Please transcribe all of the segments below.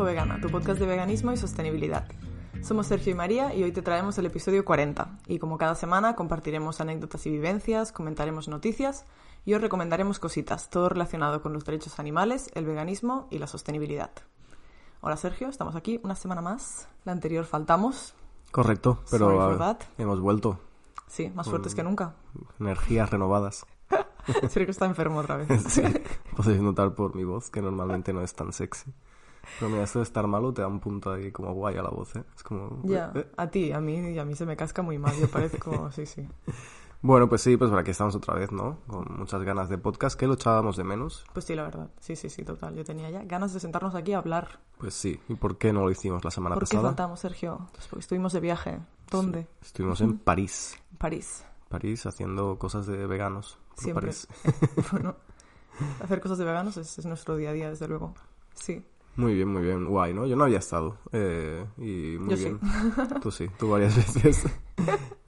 Infovegana, tu podcast de veganismo y sostenibilidad. Somos Sergio y María y hoy te traemos el episodio 40 y como cada semana compartiremos anécdotas y vivencias, comentaremos noticias y os recomendaremos cositas, todo relacionado con los derechos animales, el veganismo y la sostenibilidad. Hola Sergio, estamos aquí una semana más. La anterior faltamos. Correcto, pero that. hemos vuelto. Sí, más fuertes que nunca. Energías renovadas. Sergio está enfermo otra vez. Sí, podéis notar por mi voz que normalmente no es tan sexy. Pero mira, esto de estar malo te da un punto ahí como guay a la voz, ¿eh? Es como... Ya, eh. a ti, a mí, y a mí se me casca muy mal, yo parezco, sí, sí. Bueno, pues sí, pues por aquí estamos otra vez, ¿no? Con muchas ganas de podcast, que lo echábamos de menos. Pues sí, la verdad, sí, sí, sí, total. Yo tenía ya ganas de sentarnos aquí a hablar. Pues sí, ¿y por qué no lo hicimos la semana ¿Por qué pasada? faltamos, Sergio? Pues porque estuvimos de viaje. ¿Dónde? Estuvimos en París. París. París haciendo cosas de veganos. por Siempre. París. bueno, hacer cosas de veganos es, es nuestro día a día, desde luego. Sí. Muy bien, muy bien. Guay, ¿no? Yo no había estado. Eh, y muy Yo sí. bien. Tú sí, tú varias veces.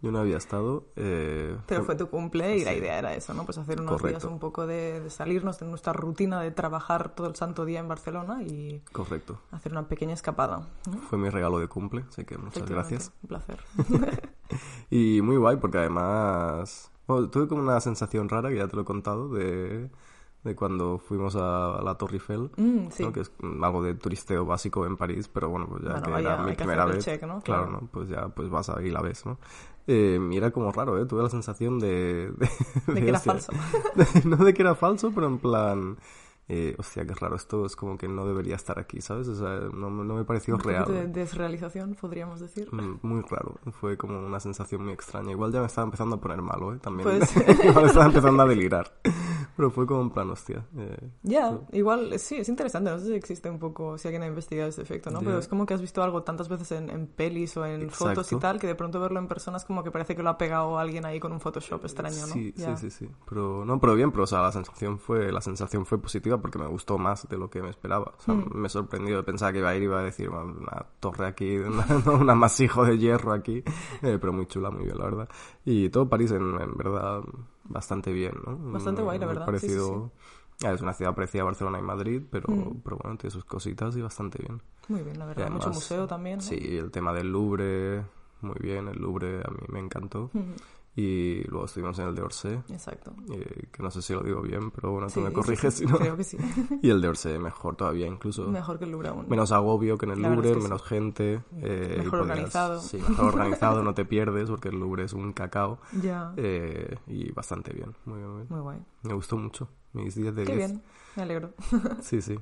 Yo no había estado. Eh, Pero fue tu cumple y la Sí. idea era eso, ¿no? Pues hacer unos días Correcto. un poco de, de salirnos de nuestra rutina de trabajar todo el santo día en Barcelona y Correcto. hacer una pequeña escapada. ¿no? Fue mi regalo de cumple, así que muchas gracias. Un placer. Y muy guay, porque además. bueno, tuve como una sensación rara, que ya te lo he contado, de, de cuando fuimos a, la Torre Eiffel. Mm, sí. ¿no? Que es algo de turisteo básico en París, pero bueno, pues ya Bueno, que era mi primera vez. check, ¿no? Claro, Claro. ¿no? Pues ya pues vas ahí y la ves, ¿no? Eh, y era como raro, ¿eh? Tuve la sensación de... De, De que era falso. no de que era falso, pero en plan... Eh, hostia, qué raro, esto es como que no debería estar aquí, ¿sabes? O sea, no, no me pareció Un real. de desrealización, podríamos decir. Mm, Muy raro, fue como una sensación muy extraña. Igual ya me estaba empezando a poner malo, ¿eh? También. Pues- Igual estaba empezando a delirar. Pero fue como en plan, hostia. eh, Ya, igual, eh, sí, es interesante. No sé si existe un poco, si alguien ha investigado ese efecto, ¿no? Ya. Pero es como que has visto algo tantas veces en, en pelis o en fotos y Exacto. tal, que de pronto verlo en persona es como que parece que lo ha pegado alguien ahí con un Photoshop extraño, ¿no? Sí, Ya. sí, sí, sí. Pero, no, pero bien, pero, o sea, la sensación fue, la sensación fue positiva porque me gustó más de lo que me esperaba. O sea, Mm. me sorprendió. Pensaba que iba a ir y iba a decir una, una torre aquí, una, un amasijo de hierro aquí. Eh, pero muy chula, muy bien, la verdad. Y todo París, en, en verdad, bastante bien, ¿no? Bastante guay, la verdad. Sí, sí, parecido... Ah, Es una ciudad parecida a Barcelona y Madrid, pero, Mm. pero bueno, tiene sus cositas y bastante bien. Muy bien, la verdad. Mucho además, museo también, ¿no? Sí, el tema del Louvre, muy bien, el Louvre a mí me encantó. Ujú, Y luego estuvimos en el de Orsay, Exacto. eh, que no sé si lo digo bien, pero bueno, tú Sí, me sí, corriges sí, si no. Creo que sí. Y el de Orsay mejor todavía, incluso. Mejor que el Louvre aún. Menos agobio que en el La verdad Louvre, es que sí. menos gente. eh, Mejor podías- organizado. Sí, mejor organizado, no te pierdes, porque el Louvre es un cacao. Ya. eh, y bastante bien, muy bien, muy bien. Muy guay. Me gustó mucho, mis 10 de Qué 10. bien. Me alegro. Sí, sí.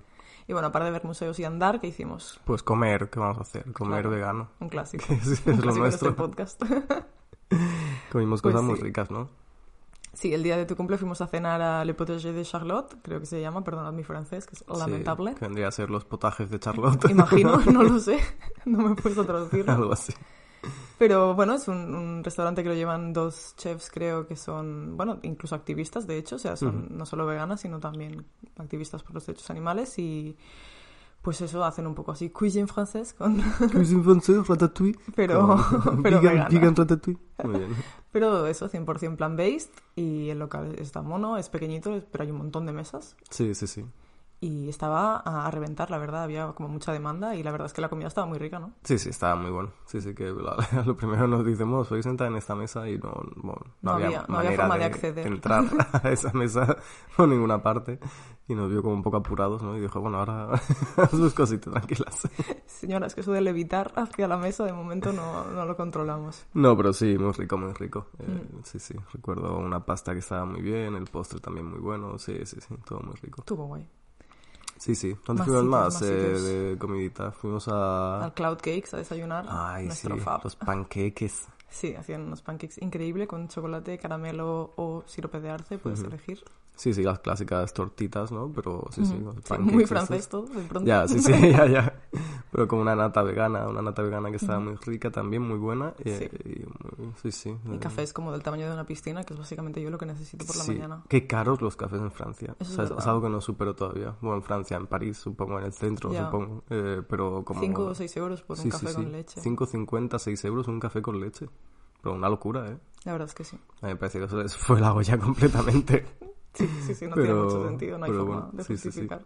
Y bueno, aparte de ver museos y andar, ¿qué hicimos? Pues comer, ¿qué vamos a hacer? Comer Claro. vegano. Un clásico. Es, es Un lo clásico de este nuestro. podcast. Comimos Pues cosas muy sí. ricas, ¿no? Sí, el día de tu cumple fuimos a cenar a Le Potager de Charlotte, creo que se llama, perdonad mi francés, que es lamentable. Sí, que vendría a ser los potajes de Charlotte. Imagino, no lo sé, no me he puesto a traducirlo. Algo así. Pero bueno, es un, un restaurante que lo llevan dos chefs, creo que son, bueno, incluso activistas, de hecho, o sea, son Ujú. no solo veganas, sino también activistas por los derechos animales y pues eso, hacen un poco así cuisine francés, con, Cuisine française, ratatouille. pero, pero vegan, vegan ratatouille. Muy bien. Pero eso, 100% plant-based y el local está mono, es pequeñito, pero hay un montón de mesas. Sí, sí, sí. Y estaba a, reventar, la verdad, había como mucha demanda y la verdad es que la comida estaba muy rica, ¿no? Sí, sí, estaba muy bueno. Sí, sí, que la- lo primero nos bueno, soy sentada en esta mesa y no, bueno, No había- no había forma de acceder. entrar a esa mesa por ninguna parte. Y nos vio como un poco apurados, ¿no? Y dijo, bueno, ahora sus cositas tranquilas. Señora, es que eso de levitar hacia la mesa de momento no, no lo controlamos. No, pero sí, muy rico, muy rico. Eh, Mm. Sí, sí, recuerdo una pasta que estaba muy bien, el postre también muy bueno, sí, sí, sí, todo muy rico. Estuvo guay. Sí, sí. ¿Dónde fuimos más, eh, de comidita? Fuimos a... Al Cloud Cakes a desayunar. Ay, sí, fab. los panqueques. Sí, hacían unos pancakes increíble con chocolate, caramelo o sirope de arce, puedes elegir. Sí, sí, las clásicas tortitas, ¿no? Pero sí, sí, Sí, muy francés todo, de pronto. Ya, sí, sí, ya, ya. Pero con una nata vegana, una nata vegana que estaba muy rica también, muy buena. eh, Y, muy- sí, sí. Y eh, cafés como del tamaño de una piscina, que es básicamente yo lo que necesito por la sí. mañana. Qué caros los cafés en Francia. Eso es O sea, es, verdad. algo que no supero todavía. Bueno, en Francia, en París, supongo, en el centro, supongo. Eh, pero como... 5 o 6 euros por un Sí, café sí, con sí. leche. 5,50, 6 euros un café con leche. Pero una locura, ¿eh? La verdad es que sí. A mí me parece que eso les fue la olla completamente. Sí, sí, sí, no Pero- tiene mucho sentido, no hay forma bueno, de justificar.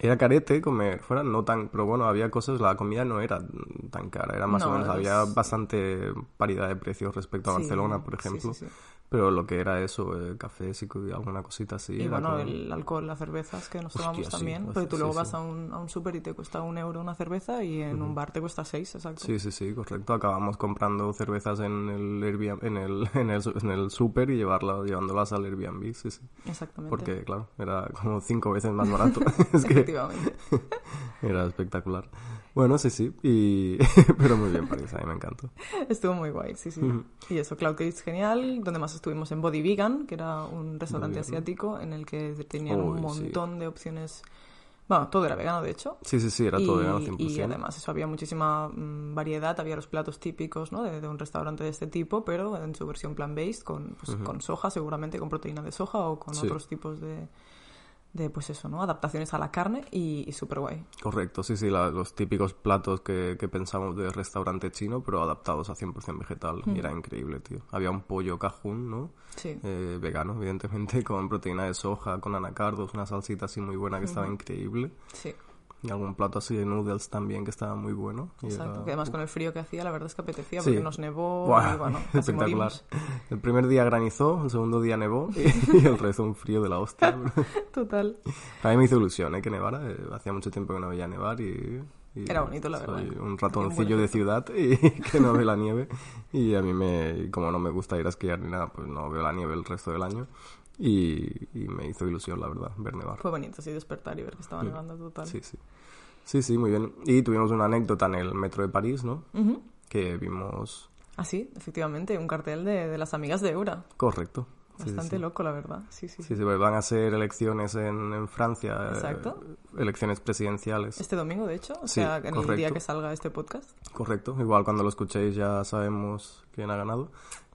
Era carete comer fuera, no tan... Pero bueno, había cosas, la comida no era tan cara. Era más No, o menos, es- había bastante paridad de precios respecto a Barcelona, por sí, ejemplo. Sí, sí. Pero lo que era eso, eh, co- y alguna cosita así. Y bueno, como- el alcohol, las cervezas que nos Hostia, tomamos sí, también. hostia, Porque tú sí, luego sí. vas a un, a un súper y te cuesta un euro una cerveza y en un bar te cuesta seis, exacto. Sí, sí, sí, correcto. Acabamos comprando cervezas en el Airbnb, en el, en el, en el súper y llevarla, llevándolas al Airbnb, sí, sí. Exactamente. Porque, claro, era como cinco veces más barato. es que Efectivamente. era espectacular. Bueno, sí, sí. Y... Pero muy bien, París, a mí me encantó. Estuvo muy guay, sí, sí. Y eso, Cloud Cakes genial. Donde más estuvimos en Body Vegan, que era un restaurante asiático en el que tenían un sí. montón de opciones. Bueno, todo era vegano, de hecho. Sí, sí, sí, era todo y, vegano 100%. y además eso había muchísima mm, variedad, había los platos típicos ¿no? de, de un restaurante de este tipo, pero en su versión plant-based, con, pues, con soja seguramente, con proteína de soja o con Sí. otros tipos de, de, pues eso, ¿no? Adaptaciones a la carne y, y súper guay. Correcto, sí, sí, la- los típicos platos que, que pensamos de restaurante chino, pero adaptados a 100% vegetal. Y era increíble, tío. Había un pollo cajún, ¿no? Sí. Eh, vegano, evidentemente, con proteína de soja, con anacardos, una salsita así muy buena que estaba increíble. Sí, Y algún plato así de noodles también que estaba muy bueno. Y exacto. era- Que además con el frío que hacía, la verdad es que apetecía Sí. porque nos nevó Buah, y bueno, casi espectacular. morimos. El primer día granizó, el segundo día nevó y, el resto un frío de la hostia. Total. A mí me hizo ilusión ¿eh? que nevara. eh, hacía mucho tiempo que no veía nevar y... Era bonito, la soy verdad. un ratoncillo de ciudad y que no ve la nieve. Y a mí me... Como no me gusta ir a esquiar ni nada, pues no veo la nieve el resto del año. Y, y me hizo ilusión, la verdad, ver nevar. Fue bonito, sí, despertar y ver que estaba nevando total. Sí, sí. Sí, sí, muy bien. Y tuvimos una anécdota en el metro de París, ¿no? Ujú. Que vimos... Ah, sí, efectivamente, un cartel de, de las amigas de Eura. Correcto. Sí, sí, Bastante sí. loco, la verdad. Sí, sí. Sí, sí, pues van a ser elecciones en, en Francia. eh, Exacto. elecciones presidenciales. Este domingo, de hecho, o sea, en el día correcto. que salga este podcast. Correcto. Igual cuando lo escuchéis ya sabemos quién ha ganado.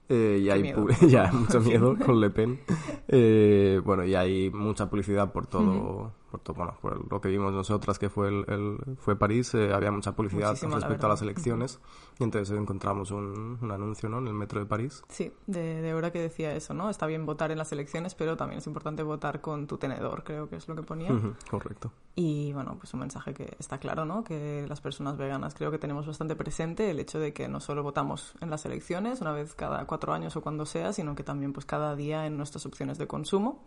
Eh, y Qué hay miedo. ya mucho miedo con Le Pen. Eh, bueno, y hay mucha publicidad por todo, por todo, bueno, por lo que vimos nosotras que fue el, el- fue París, eh, había mucha publicidad Muchísima, la respecto a las elecciones. Y entonces encontramos un, un anuncio, ¿no? En el metro de París. Sí, de, de Eura que decía eso, ¿no? Está bien votar en las elecciones, pero también es importante votar con tu tenedor, creo que es lo que ponía. Ujú, Correcto. Y bueno, pues un mensaje que está claro, ¿no? Que las personas veganas creo que tenemos bastante presente el hecho de que no solo votamos en las elecciones una vez cada cuatro años o cuando sea, sino que también pues cada día en nuestras opciones de consumo.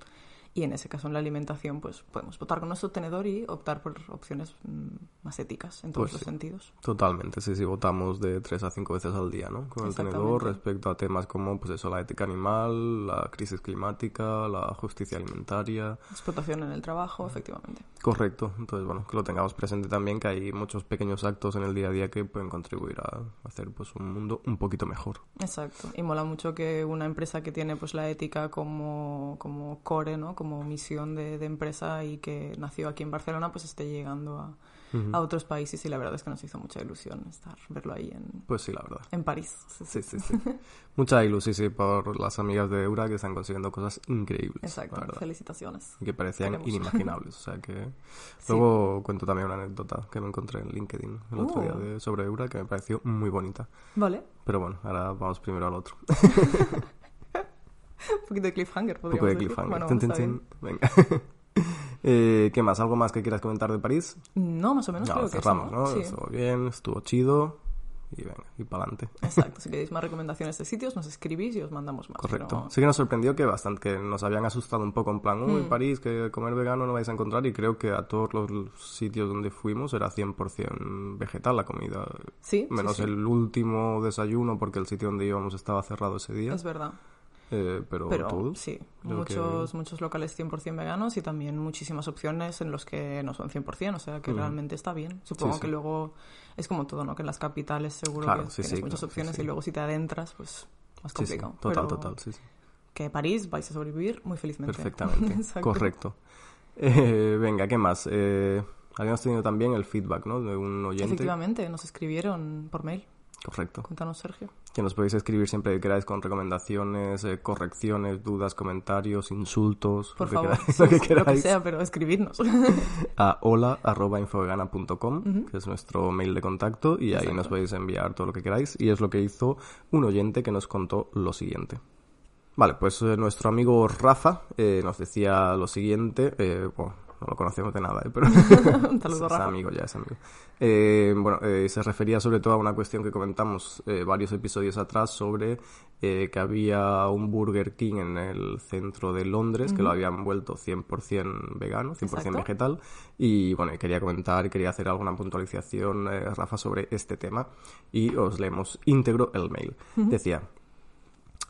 Y en ese caso en la alimentación pues podemos votar con nuestro tenedor y optar por opciones mm, más éticas en todos Pues los sí. sentidos. Totalmente, sí, sí, votamos de tres a cinco veces al día, ¿no? Con el tenedor respecto a temas como, pues eso, la ética animal, la crisis climática, la justicia alimentaria. Explotación en el trabajo, efectivamente. Correcto, entonces, bueno, que lo tengamos presente también, que hay muchos pequeños actos en el día a día que pueden contribuir a hacer, pues, un mundo un poquito mejor. Exacto. Y mola mucho que una empresa que tiene pues la ética como, como core, ¿no? Como misión de, de empresa y que nació aquí en Barcelona, pues esté llegando a, a otros países y la verdad es que nos hizo mucha ilusión estar, verlo ahí en, Pues sí, la verdad. en París. Sí, sí. Sí, sí, sí. Mucha ilusión, sí, por las amigas de Eura que están consiguiendo cosas increíbles. Exacto. Felicitaciones. Que parecían Queremos. inimaginables. O sea que. Sí. Luego cuento también una anécdota que me encontré en LinkedIn el otro Uh. día de, sobre Eura que me pareció muy bonita. Vale. Pero bueno, ahora vamos primero al otro. Un poquito de cliffhanger, Un podríamos poco de cliffhanger. Bueno, tin. bien. Venga. Eh, ¿Qué más? ¿Algo más que quieras comentar de París? No, más o menos No, creo que cerramos, eso, ¿no? Sí. Estuvo bien, estuvo chido. Y venga, y para adelante. Exacto. Si queréis más recomendaciones de sitios, nos escribís y os mandamos más. Correcto. pero- Sí que nos sorprendió que bastante, que nos habían asustado un poco en plan, uy, Mm. París, que comer vegano no vais a encontrar y creo que a todos los sitios donde fuimos era 100% vegetal la comida. Sí, sí, Menos sí. el último desayuno porque el sitio donde íbamos estaba cerrado ese día. Es verdad. Eh, pero, Pero todos. sí, creo que- muchos, muchos locales 100% veganos y también muchísimas opciones en los que no son 100%, o sea que realmente está bien. Supongo sí. que luego es como todo, ¿no? Que en las capitales seguro Claro, que sí, tienes muchas claro, opciones y luego si te adentras, pues más complicado. total, Pero total, sí, sí. Que París vais a sobrevivir muy felizmente. Perfectamente, correcto. Eh, venga, ¿qué más? Eh, habíamos tenido también el feedback, ¿no? De un oyente. Efectivamente, nos escribieron por mail. Correcto. Cuéntanos, Sergio. Que nos podéis escribir siempre que queráis con recomendaciones, eh, correcciones, dudas, comentarios, insultos, Por lo que favor, queráis, lo que lo que queráis, sea, pero escribidnos. a hola.infovegana.com, que es nuestro mail de contacto, y ahí nos podéis enviar todo lo que queráis. Y es lo que hizo un oyente que nos contó lo siguiente. Vale, pues eh, nuestro amigo Rafa eh, nos decía lo siguiente. eh, bueno, no lo conocemos de nada, eh, pero es Rafa. amigo, ya es amigo. Eh, bueno, eh, se refería sobre todo a una cuestión que comentamos eh, varios episodios atrás sobre eh, que había un Burger King en el centro de Londres que lo habían vuelto 100% vegano, 100% Exacto. vegetal. Y bueno, quería comentar quería hacer alguna puntualización, eh, Rafa, sobre este tema. Y os leemos íntegro el mail. Decía.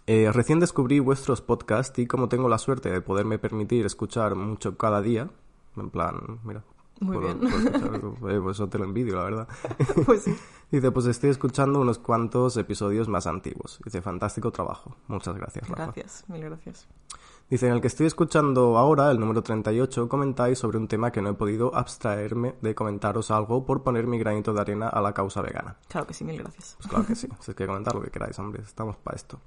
Eh, recién descubrí vuestros podcasts y como tengo la suerte de poderme permitir escuchar mucho cada día, en plan, mira, Muy puedo- bien. puedo eh, pues eso te lo envidio, la verdad. Pues sí. Dice, pues estoy escuchando unos cuantos episodios más antiguos. Dice, fantástico trabajo. Muchas gracias, Rafa. Gracias, mil gracias. Dice, en el que estoy escuchando ahora, el número 38, comentáis sobre un tema que no he podido abstraerme de comentaros algo por poner mi granito de arena a la causa vegana. Claro que sí, mil gracias. Pues claro que sí, si es que comentar lo que queráis, hombre, estamos para esto.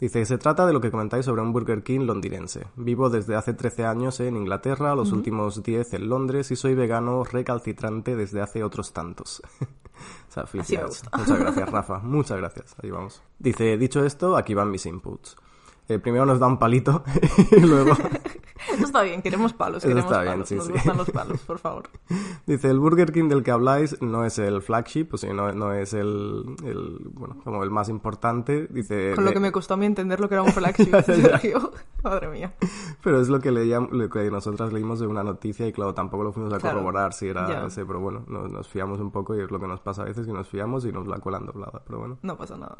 Dice, se trata de lo que comentáis sobre un Burger King londinense. Vivo desde hace 13 años en Inglaterra, los últimos 10 en Londres y soy vegano recalcitrante desde hace otros tantos. o sea, felicidades. gusta. Muchas gracias, Rafa. Muchas gracias. Ahí vamos. Dice, dicho esto, aquí van mis inputs. Eh, primero nos da un palito y luego Eso está bien, queremos palos, Eso queremos está bien, palos. sí, Nos sí. gustan los palos, por favor. Dice, el Burger King del que habláis no es el flagship, o sea, no, no es el, el, bueno, como el más importante. Dice, Con lo que me costó a mí entender lo que era un flagship. Sergio. Madre mía. Pero es lo que, leíamos, lo que nosotras leímos de una noticia y claro, tampoco lo fuimos a Claro. corroborar si era Ya. ese, pero bueno, nos, nos fiamos un poco y es lo que nos pasa a veces que nos fiamos y nos la cuelan doblada, pero bueno. No pasa nada.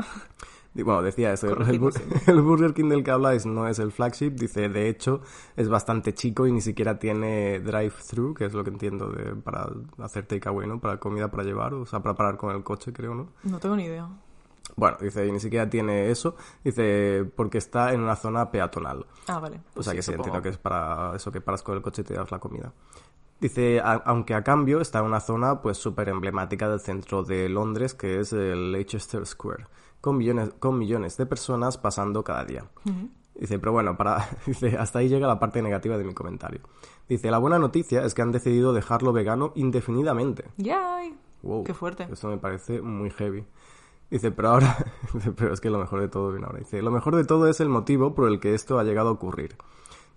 Bueno, decía eso, el, el Burger King del que habláis no es el flagship, dice, de hecho, es bastante chico y ni siquiera tiene drive-thru, que es lo que entiendo de, para hacer takeaway, ¿no? Para comida para llevar, o sea, para parar con el coche, creo, ¿no? No tengo ni idea. Bueno, dice, y ni siquiera tiene eso, dice, porque está en una zona peatonal. Ah, vale. O Pues sea que sí, supongo. entiendo que es para eso que paras con el coche y te das la comida. Dice, a- aunque a cambio está en una zona pues súper emblemática del centro de Londres, que es el Leicester Square, con millones, con millones de personas pasando cada día. Dice, pero bueno, para, dice, hasta ahí llega la parte negativa de mi comentario. Dice, la buena noticia es que han decidido dejarlo vegano indefinidamente. ¡Yay! Wow. Qué fuerte. Esto me parece muy heavy. Dice, pero ahora, dice, pero es que lo mejor de todo viene ahora. Dice, lo mejor de todo es el motivo por el que esto ha llegado a ocurrir.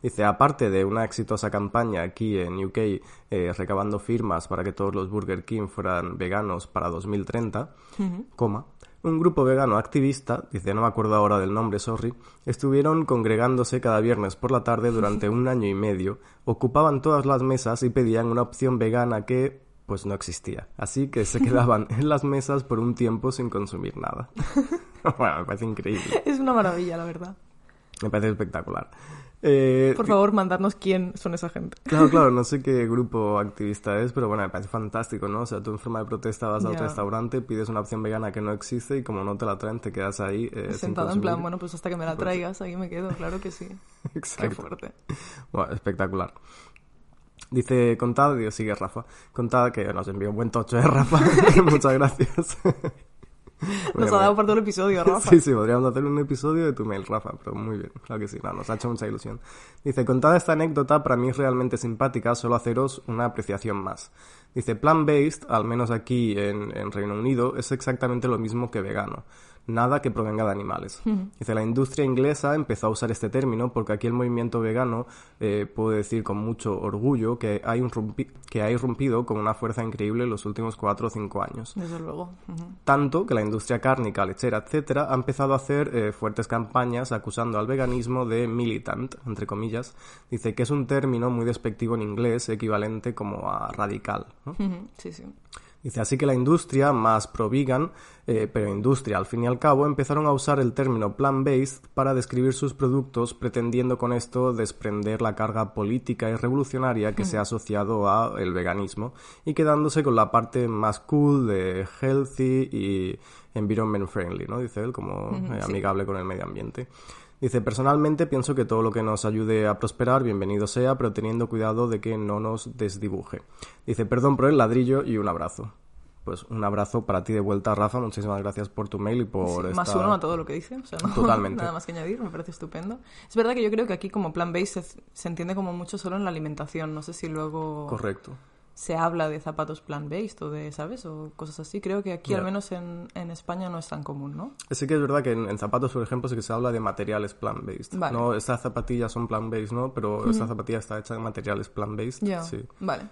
Dice, aparte de una exitosa campaña aquí en UK eh, recabando firmas para que todos los Burger King fueran veganos para 2030, coma, un grupo vegano activista, dice, no me acuerdo ahora del nombre, sorry, estuvieron congregándose cada viernes por la tarde durante un año y medio, ocupaban todas las mesas y pedían una opción vegana que, pues no existía. Así que se quedaban en las mesas por un tiempo sin consumir nada. bueno, me parece increíble. Es una maravilla, la verdad. Me parece espectacular. Eh, Por favor, mandarnos quién son esa gente. Claro, claro, no sé qué grupo activista es, pero bueno, me parece fantástico, ¿no? O sea, tú en forma de protesta vas al Ya. restaurante, pides una opción vegana que no existe y como no te la traen, te quedas ahí eh, sin Sentada en plan, bueno, pues hasta que me la traigas, ahí me quedo, claro que sí. Qué Exacto. fuerte. Bueno, espectacular. Dice, contad, Dios sigue Rafa, contad que nos envió un buen tocho, ¿eh, Rafa? Muchas gracias. Nos ha dado por todo el episodio, Rafa. Sí, sí, podríamos hacer un episodio de tu mail, Rafa, pero muy bien, claro que sí, no, nos ha hecho mucha ilusión. Dice, contada esta anécdota, para mí es realmente simpática, solo haceros una apreciación más. Dice, plant-based, al menos aquí en, en Reino Unido, es exactamente lo mismo que vegano. Nada que provenga de animales. Dice, la industria inglesa empezó a usar este término porque aquí el movimiento vegano eh, puedo decir con mucho orgullo que ha, irrumpi- que ha irrumpido con una fuerza increíble en los últimos cuatro o cinco años. Desde luego. Ujú. Tanto que la industria cárnica, lechera, etcétera, ha empezado a hacer eh, fuertes campañas acusando al veganismo de militant, entre comillas. Dice que es un término muy despectivo en inglés, equivalente como a radical. ¿no? Ujú, Sí, sí. Dice, así que la industria más pro-vegan, eh, pero industria al fin y al cabo, empezaron a usar el término plant-based para describir sus productos, pretendiendo con esto desprender la carga política y revolucionaria que se ha asociado a el veganismo y quedándose con la parte más cool de healthy y environment friendly, ¿no? Dice él, como eh, amigable con el medio ambiente. Dice, personalmente pienso que todo lo que nos ayude a prosperar, bienvenido sea, pero teniendo cuidado de que no nos desdibuje. Dice, perdón por el ladrillo y un abrazo. Pues un abrazo para ti de vuelta, Rafa. Muchísimas gracias por tu mail y por Sí, Más uno a todo lo que dice, o sea, no, Totalmente. nada más que añadir, me parece estupendo. Es verdad que yo creo que aquí como plan-based se, se entiende como mucho solo en la alimentación, no sé si luego Correcto. Se habla de zapatos plant-based o de, ¿sabes? O cosas así. Creo que aquí, al menos en, en España, no es tan común, ¿no? Sí que es verdad que en, en zapatos, por ejemplo, sí que se habla de materiales plant-based. Vale. No, estas zapatillas son plant-based, ¿no? Pero esta zapatilla está hecha de materiales plant-based. Sí. vale.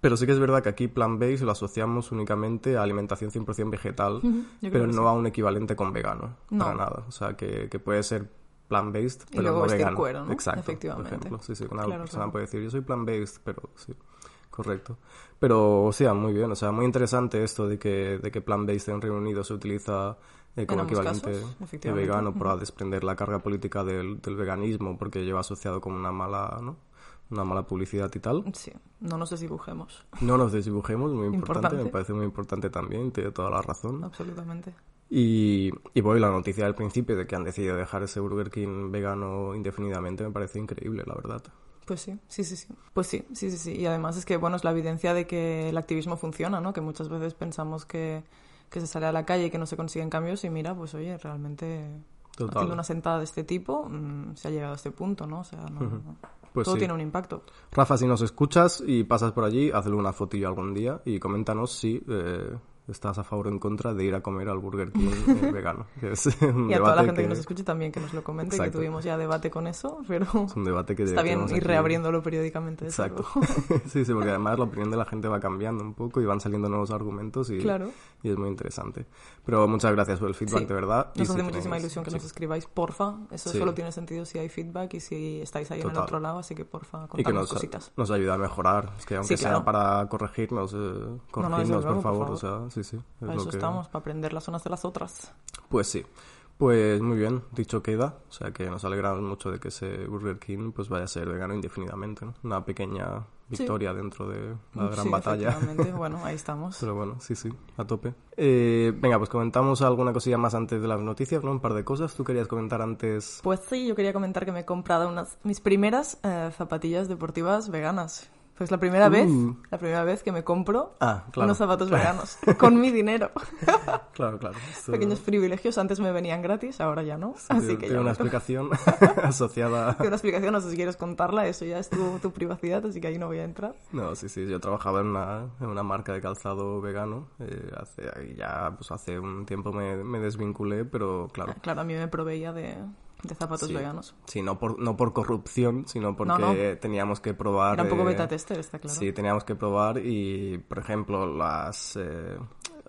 Pero sí que es verdad que aquí plant-based lo asociamos únicamente a alimentación 100% vegetal, pero no sí. a un equivalente con vegano. No. Para nada. O sea, que, que puede ser plant-based, Y pero luego no vegano. cuero, ¿no? Exacto. Efectivamente. Por ejemplo, sí, sí, una Claro, persona claro. puede decir, yo soy plant-based, pero sí. Correcto. Pero, o sea, muy bien. O sea, muy interesante esto de que, de que plant-based en Reino Unido se utiliza eh, como equivalente casos, de vegano para desprender la carga política del, del veganismo porque lleva asociado con una mala, ¿no? Una mala publicidad y tal. Sí, no nos desdibujemos, No nos desdibujemos, muy importante, Importante. me parece muy importante también, tiene toda la razón. absolutamente. Y, y voy, la noticia del principio de que han decidido dejar ese Burger King vegano indefinidamente me parece increíble, la verdad. Pues sí, sí, sí, sí. Pues sí, sí, sí, sí. Y además es que, bueno, es la evidencia de que el activismo funciona, ¿no? Que muchas veces pensamos que, que se sale a la calle y que no se consiguen cambios y mira, pues oye, realmente Total. haciendo una sentada de este tipo mm, se ha llegado a este punto, ¿no? O sea, no, no. Pues todo sí. tiene un impacto. Rafa, si nos escuchas y pasas por allí, hazle una fotillo algún día y coméntanos si eh, estás a favor o en contra de ir a comer al Burger King eh, vegano. que es un Y a toda la gente que... nos escuche también que nos lo comente, que tuvimos ya debate con eso, pero Es un debate que está bien ir aquí. reabriéndolo periódicamente. Exacto. sí, sí, porque además la opinión de la gente va cambiando un poco y van saliendo nuevos argumentos y, Claro. y es muy interesante. Pero muchas gracias por el feedback, Sí. de verdad. Y Nos si hace muchísima tenéis- ilusión que sí. nos escribáis, porfa. Eso Sí. solo tiene sentido si hay feedback y si estáis ahí en el otro lado, así que porfa, y que contadnos nos, cositas. nos ayuda a mejorar. Es que aunque sea para corregirnos, eh, corregirnos, por, por favor. favor. O sea, sí, sí. es Para lo eso que- estamos, para aprender las unas de las otras. Pues sí. Pues muy bien, dicho queda. O sea que nos alegramos mucho de que ese Burger King pues vaya a ser vegano indefinidamente. ¿no? Una pequeña victoria dentro de la gran Sí, batalla. Bueno, ahí estamos. Pero bueno, sí, sí, a tope. Eh, venga, pues comentamos alguna cosilla más antes de las noticias, ¿no? Un par de cosas. ¿Tú querías comentar antes? Pues sí, yo quería comentar que me he comprado unas mis primeras eh, zapatillas deportivas veganas. Pues la primera Uh. vez, la primera vez que me compro Ah, claro. unos zapatos veganos con mi dinero. Claro, claro. Esto- Pequeños privilegios, antes me venían gratis, ahora ya no. Así tiene- que ya una explicación asociada... Tiene una explicación, no sé si quieres contarla, eso ya es tu, tu privacidad, así que ahí no voy a entrar. No, sí, sí, yo trabajaba en una, en una marca de calzado vegano. eh, hace, ya, pues hace un tiempo me, me desvinculé, pero claro. Claro, a mí me proveía de, de zapatos Sí. veganos. Sí, no por, no por corrupción, sino porque no. teníamos que probar... Era un poco eh, beta tester, está claro. Sí, teníamos que probar y, por ejemplo, las... eh,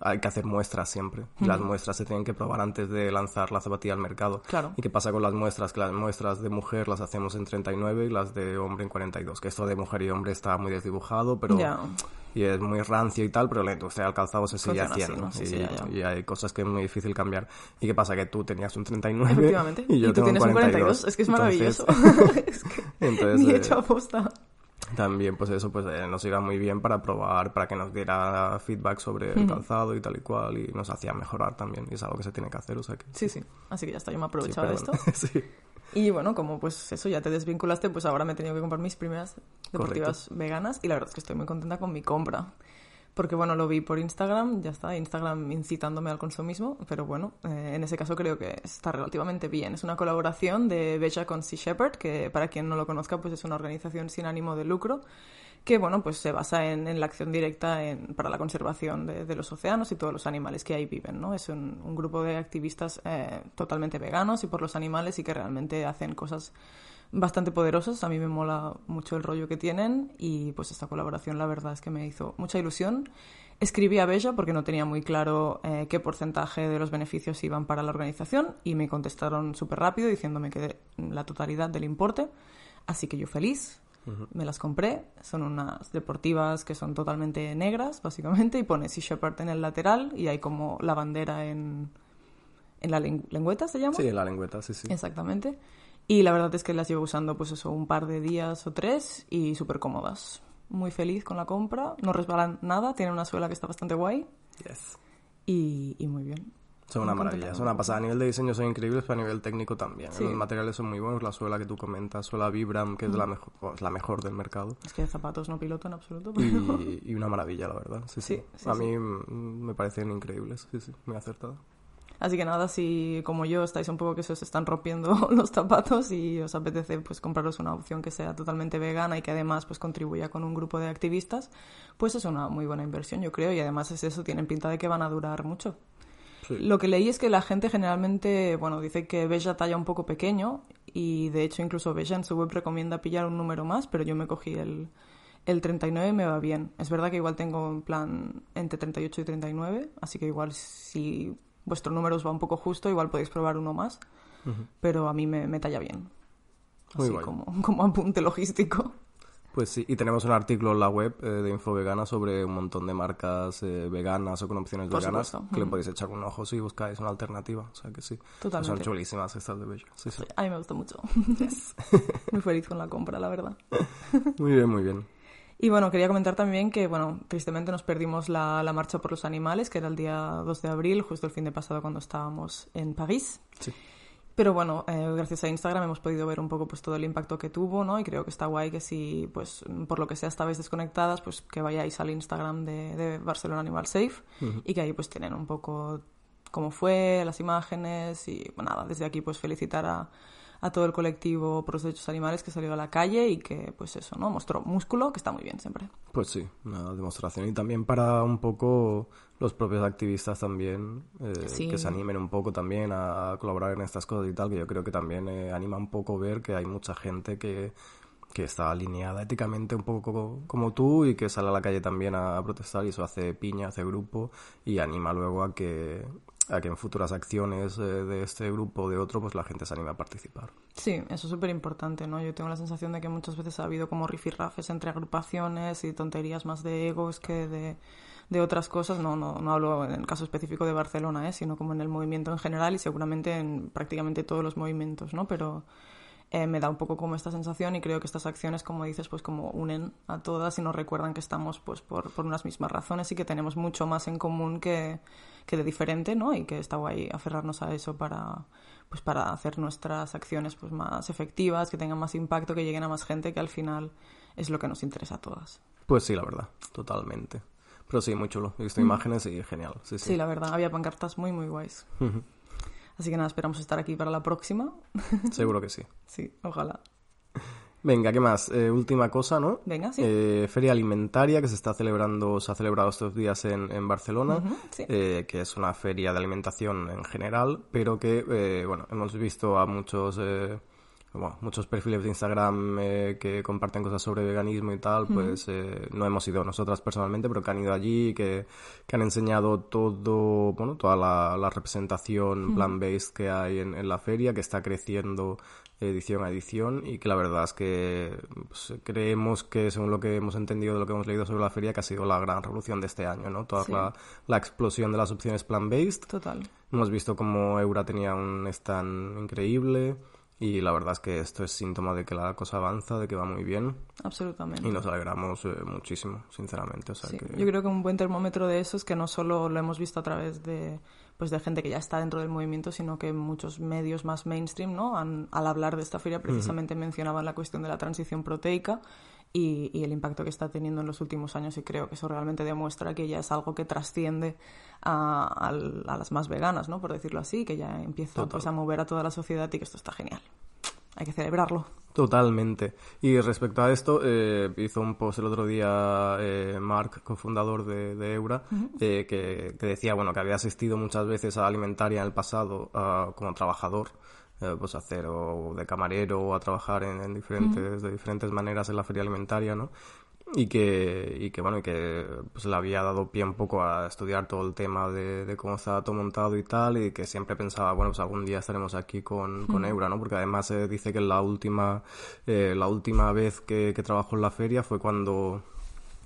hay que hacer muestras siempre. Y Las muestras se tienen que probar antes de lanzar la zapatilla al mercado. Claro. ¿Y qué pasa con las muestras? Que las muestras de mujer las hacemos en 39 y las de hombre en 42. Que esto de mujer y hombre está muy desdibujado, pero... Ya. Y es muy rancio y tal, pero la industria del calzado se sigue así, haciendo. ¿no? Sí, y, sí, y hay cosas que es muy difícil cambiar. ¿Y qué pasa? Que tú tenías un 39 Efectivamente. y yo tú tengo tienes un 42. Es que es Entonces- maravilloso. es que Entonces, ni eh, hecho aposta. también pues eso pues eh, nos iba muy bien para probar para que nos diera feedback sobre el calzado y tal y cual y nos hacía mejorar también y es algo que se tiene que hacer o sea que Sí, sí. Así que ya está, yo me he sí, aprovechado de esto. sí Y bueno, como pues eso, ya te desvinculaste, pues ahora me he tenido que comprar mis primeras deportivas veganas y la verdad es que estoy muy contenta con mi compra. Porque bueno, lo vi por Instagram, ya está, Instagram incitándome al consumismo, pero bueno, eh, en ese caso creo que está relativamente bien. Es una colaboración de Beja con Sea Shepherd, que para quien no lo conozca, pues es una organización sin ánimo de lucro que bueno, pues se basa en, la acción directa para la conservación de, los océanos y todos los animales que ahí viven, ¿no? Es un, un grupo de activistas eh, totalmente veganos y por los animales y que realmente hacen cosas bastante poderosas. A mí me mola mucho el rollo que tienen y pues esta colaboración la verdad es que me hizo mucha ilusión. Escribí a Bella porque no tenía muy claro eh, qué porcentaje de los beneficios iban para la organización y me contestaron súper rápido diciéndome que la totalidad del importe. Así que yo feliz. Me las compré, son unas deportivas que son totalmente negras, básicamente, y pone Sea Shepherd en el lateral y hay como la bandera en, en la lengüeta, ¿se llama? Sí, en la lengüeta, sí, sí. Exactamente. Y la verdad es que las llevo usando pues eso un par de días o tres y súper cómodas. Muy feliz con la compra, no resbalan nada, tienen una suela que está bastante guay. Yes. Y, y muy bien. Son una maravilla, son una pasada. A nivel de diseño son increíbles, pero a nivel técnico también. Los materiales son muy buenos. La suela que tú comentas, suela Vibram, que es la mejor, pues, la mejor del mercado. Es que zapatos no piloto en absoluto. Y, y, una maravilla, la verdad. Sí, sí. a mí me parecen increíbles. Sí, sí, muy acertado. Así que nada, si como yo estáis un poco que se os están rompiendo los zapatos y os apetece pues compraros una opción que sea totalmente vegana y que además pues contribuya con un grupo de activistas, pues es una muy buena inversión, yo creo, y además es eso, tienen pinta de que van a durar mucho. Lo que leí es que la gente generalmente, bueno, dice que Bella talla un poco pequeño y de hecho incluso Bella en su web recomienda pillar un número más, pero yo me cogí el, el 39 y me va bien. Es verdad que igual tengo en plan entre 38 y 39, así que igual si vuestro número os va un poco justo, igual podéis probar uno más, pero a mí me, talla bien. Así como, como apunte logístico. Pues sí, y tenemos un artículo en la web eh, de Info Vegana sobre un montón de marcas eh, veganas o con opciones veganas que le podéis echar un ojo si buscáis una alternativa. O sea que sí. Totalmente. Son chulísimas estas de Bello. Sí, sí. A mí me gusta mucho. muy feliz con la compra, la verdad. muy bien, muy bien. Y bueno, quería comentar también que, bueno, tristemente nos perdimos la, la, marcha por los animales, que era el día 2 de abril, justo el fin de pasado cuando estábamos en París. Sí. Pero bueno, eh, gracias a Instagram hemos podido ver un poco pues todo el impacto que tuvo, ¿no? Y creo que está guay que si, pues, por lo que sea estabais desconectadas, pues que vayáis al Instagram de, de Barcelona Animal Safe y que ahí pues tienen un poco cómo fue, las imágenes y, bueno, nada, desde aquí pues felicitar a, a todo el colectivo por los derechos animales que salió a la calle y que, pues eso, ¿no? Mostró músculo, que está muy bien siempre. Pues sí, una demostración. Y también para un poco los propios activistas también, eh, que se animen un poco también a, colaborar en estas cosas y tal, que yo creo que también eh, anima un poco ver que hay mucha gente que que está alineada éticamente un poco como tú y que sale a la calle también a, protestar y eso hace piña, hace grupo y anima luego a que a que en futuras acciones eh, de este grupo o de otro, pues la gente se anime a participar. Sí, eso es súper importante, ¿no? Yo tengo la sensación de que muchas veces ha habido como rifirrafes entre agrupaciones y tonterías más de egos que de, de otras cosas. No, no, no hablo en el caso específico de Barcelona, ¿eh? sino como en el movimiento en general y seguramente en prácticamente todos los movimientos, ¿no? Pero eh, me da un poco como esta sensación y creo que estas acciones, como dices, pues como unen a todas y nos recuerdan que estamos pues por, por unas mismas razones y que tenemos mucho más en común que, que de diferente, ¿no? Y que está guay aferrarnos a eso para pues para hacer nuestras acciones pues más efectivas, que tengan más impacto, que lleguen a más gente, que al final es lo que nos interesa a todas. Pues sí, la verdad, totalmente. Pero sí, muy chulo. He visto mm. imágenes y genial. Sí, sí. sí, la verdad, había pancartas muy, muy guays. Así que nada, esperamos estar aquí para la próxima. Seguro que sí. sí, ojalá. Venga, ¿qué más? Eh, última cosa, ¿no? Venga, sí. Eh, feria alimentaria que se está celebrando, se ha celebrado estos días en, en Barcelona, eh, que es una feria de alimentación en general, pero que, bueno, hemos visto a muchos bueno, muchos perfiles de Instagram eh, que comparten cosas sobre veganismo y tal, pues eh, no hemos ido nosotras personalmente, pero que han ido allí, que, que han enseñado todo, bueno, toda la, representación plan-based que hay en, en, la feria, que está creciendo edición a edición y que la verdad es que pues, creemos que, según lo que hemos entendido de lo que hemos leído sobre la feria, que ha sido la gran revolución de este año, ¿no? Toda la, la, explosión de las opciones plan-based. Total. Hemos visto como Eura tenía un stand increíble. Y la verdad es que esto es síntoma de que la cosa avanza, de que va muy bien. Absolutamente. Y nos alegramos eh, muchísimo, sinceramente. O sea sí. Yo creo que un buen termómetro de eso es que no solo lo hemos visto a través de, pues de gente que ya está dentro del movimiento, sino que muchos medios más mainstream, ¿no? al hablar de esta feria, precisamente mencionaban la cuestión de la transición proteica y, y, el impacto que está teniendo en los últimos años y creo que eso realmente demuestra que ya es algo que trasciende a, a, las más veganas, ¿no? Por decirlo así, que ya empieza pues, a mover a toda la sociedad y que esto está genial. Hay que celebrarlo. Totalmente. Y respecto a esto, eh, hizo un post el otro día eh, Mark, cofundador de, de Eura, eh, que, que, decía bueno que había asistido muchas veces a Alimentaria en el pasado como trabajador eh, pues hacer o de camarero o a trabajar en, diferentes, de diferentes maneras en la feria alimentaria, ¿no? y que, y que bueno, y que pues le había dado pie un poco a estudiar todo el tema de, de cómo estaba todo montado y tal, y que siempre pensaba, bueno, pues algún día estaremos aquí con, con Eura, ¿no? Porque además eh, dice que la última, eh, la última vez que, que trabajó en la feria fue cuando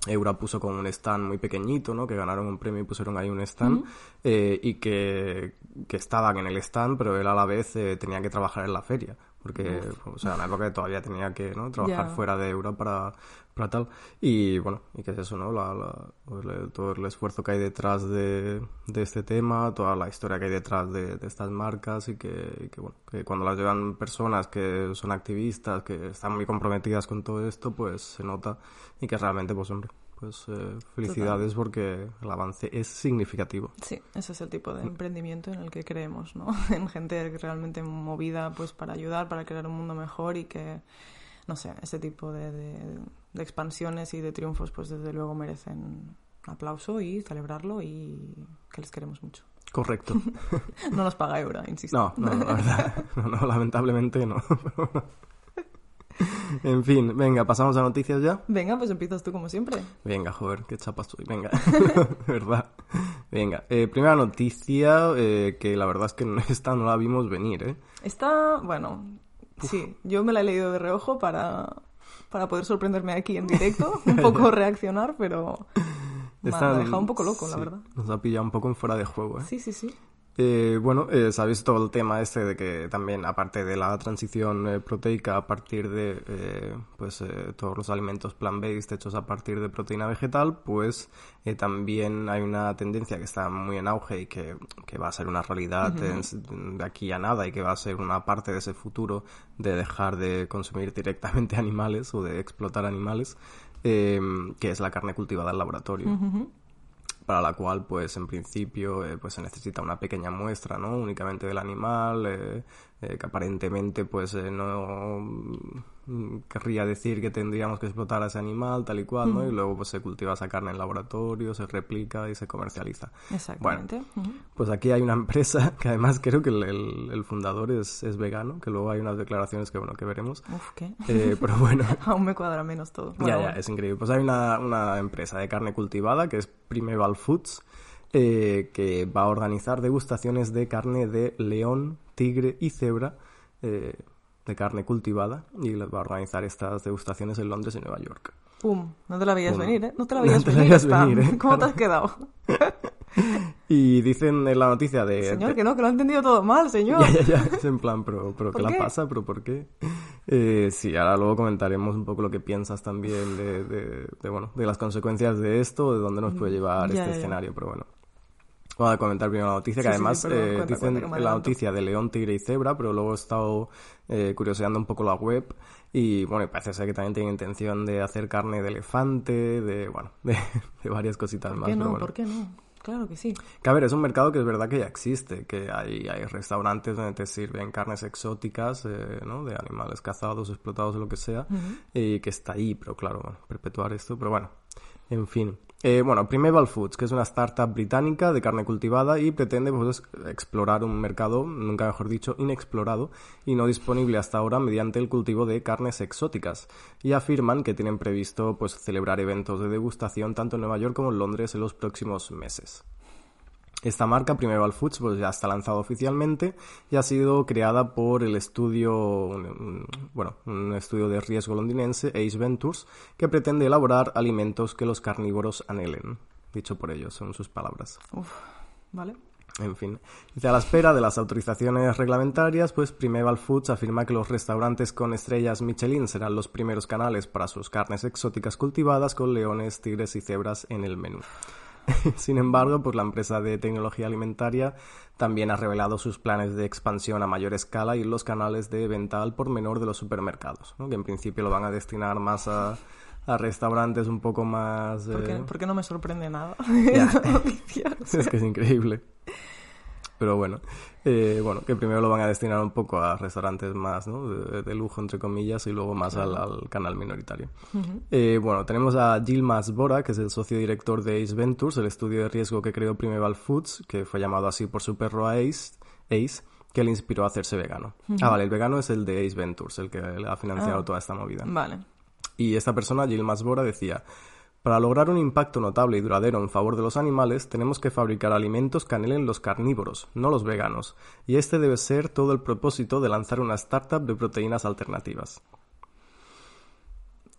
Eura puso con un stand muy pequeñito, ¿no? Que ganaron un premio y pusieron ahí un stand eh, y que, que estaban en el stand, pero él a la vez eh, tenía que trabajar en la feria. Porque, o sea, en la época que todavía tenía que ¿no? trabajar fuera de Eura para, para tal. Y bueno, y que es eso, ¿no? La, la- pues, todo el esfuerzo que hay detrás de, de este tema, toda la historia que hay detrás de, de estas marcas y que, y que, bueno, que cuando las llevan personas que son activistas, que están muy comprometidas con todo esto, pues se nota y que realmente, pues hombre, pues eh, felicidades porque el avance es significativo. Sí, ese es el tipo de emprendimiento en el que creemos, ¿no? En gente realmente movida pues para ayudar, para crear un mundo mejor y que, no sé, ese tipo de, de- de expansiones y de triunfos pues desde luego merecen aplauso y celebrarlo y que les queremos mucho. Correcto. No nos paga Eura, insisto. No, no, la verdad, no, no, lamentablemente no. En fin, venga, pasamos a noticias ya. Venga, pues empiezas tú como siempre. Venga, joder, qué chapa estoy. Venga, de verdad. Venga, eh, primera noticia, eh, que la verdad es que no- esta no la vimos venir, ¿eh? Está, bueno, sí, yo me la he leído de reojo para, para poder sorprenderme aquí en directo, un poco reaccionar, pero me ha- Esta- me ha dejado un poco loco, la verdad. Nos ha pillado un poco en fuera de juego, ¿eh? Sí, sí, sí. Eh, bueno, eh, sabéis todo el tema este de que también, aparte de la transición eh, proteica a partir de eh, pues eh, todos los alimentos plant-based hechos a partir de proteína vegetal, pues también hay una tendencia que está muy en auge y que, que va a ser una realidad en- de aquí a nada y que va a ser una parte de ese futuro de dejar de consumir directamente animales o de explotar animales, eh, que es la carne cultivada en laboratorio para la cual pues en principio eh, pues se necesita una pequeña muestra no únicamente del animal eh, eh, que aparentemente pues eh, no querría decir que tendríamos que explotar a ese animal tal y cual no y luego pues se cultiva esa carne en laboratorio se replica y se comercializa Exactamente. Ujú. pues aquí hay una empresa que además creo que el, el- el fundador es, es vegano que luego hay unas declaraciones que bueno que veremos Uf, ¿qué? Eh, pero bueno Aún me cuadra menos todo. ya, Bueno, ya, bueno. es increíble. Pues hay una, una empresa de carne cultivada que es Primeval Foods, eh, que va a organizar degustaciones de carne de león, tigre y cebra eh, de carne cultivada y las va a organizar estas degustaciones en Londres y Nueva York. Pum, no te la veías venir, ¿eh? No te la No veías te venir. ¿eh? ¿Cómo Claro. te has quedado? Y dicen en la noticia de... Señor, de- que no, que lo ha entendido todo mal, señor. Ya, ya, ya. Es en plan, pero, pero ¿qué ¿Por la qué? pasa? ¿Pero por qué? Eh, sí, ahora luego comentaremos un poco lo que piensas también de, de, de, bueno, de las consecuencias de esto, de dónde nos puede llevar Mm, Ya, este ya. escenario, pero bueno. Vamos a comentar primero la noticia, Sí, que sí, sí, además perdón, eh, cuenta, dicen cuenta, la noticia de león, tigre y cebra, pero luego he estado eh, curioseando un poco la web y bueno, parece ser que también tienen intención de hacer carne de elefante, de, bueno, de, de varias cositas ¿Por más. qué pero no? bueno. ¿Por qué no? Claro que sí. Que a ver, es un mercado que es verdad que ya existe, que hay, hay restaurantes donde te sirven carnes exóticas, eh, ¿no? De animales cazados, explotados o lo que sea, y que está ahí, pero claro, bueno, perpetuar esto, pero bueno, en fin. Eh, bueno, Primeval Foods, que es una startup británica de carne cultivada y pretende pues, explorar un mercado, nunca mejor dicho, inexplorado y no disponible hasta ahora mediante el cultivo de carnes exóticas. Y afirman que tienen previsto pues, celebrar eventos de degustación tanto en Nueva York como en Londres en los próximos meses. Esta marca, Primeval Foods, pues ya está lanzada oficialmente y ha sido creada por el estudio, bueno, un estudio de riesgo londinense, Ace Ventures, que pretende elaborar alimentos que los carnívoros anhelen. Dicho por ellos, son sus palabras. Uf, ¿vale? En fin, a la espera de las autorizaciones reglamentarias, pues Primeval Foods afirma que los restaurantes con estrellas Michelin serán los primeros canales para sus carnes exóticas cultivadas con leones, tigres y cebras en el menú. Sin embargo, pues la empresa de tecnología alimentaria también ha revelado sus planes de expansión a mayor escala y los canales de venta al por menor de los supermercados, ¿no? que en principio lo van a destinar más a, a restaurantes un poco más... ¿Por qué, eh, por qué no me sorprende nada es que es increíble. Pero bueno, eh, bueno, que primero lo van a destinar un poco a restaurantes más, ¿no? De, de lujo, entre comillas, y luego más al, al canal minoritario. Eh, bueno, tenemos a Gilmas Bora, que es el socio director de Ace Ventures, el estudio de riesgo que creó Primeval Foods, que fue llamado así por su perro Ace, Ace que le inspiró a hacerse vegano. Ah, vale, el vegano es el de Ace Ventures, el que ha financiado Ah. toda esta movida. Vale. Y esta persona, Jill Masbora, decía, para lograr un impacto notable y duradero en favor de los animales, tenemos que fabricar alimentos que anhelen los carnívoros, no los veganos, y este debe ser todo el propósito de lanzar una startup de proteínas alternativas.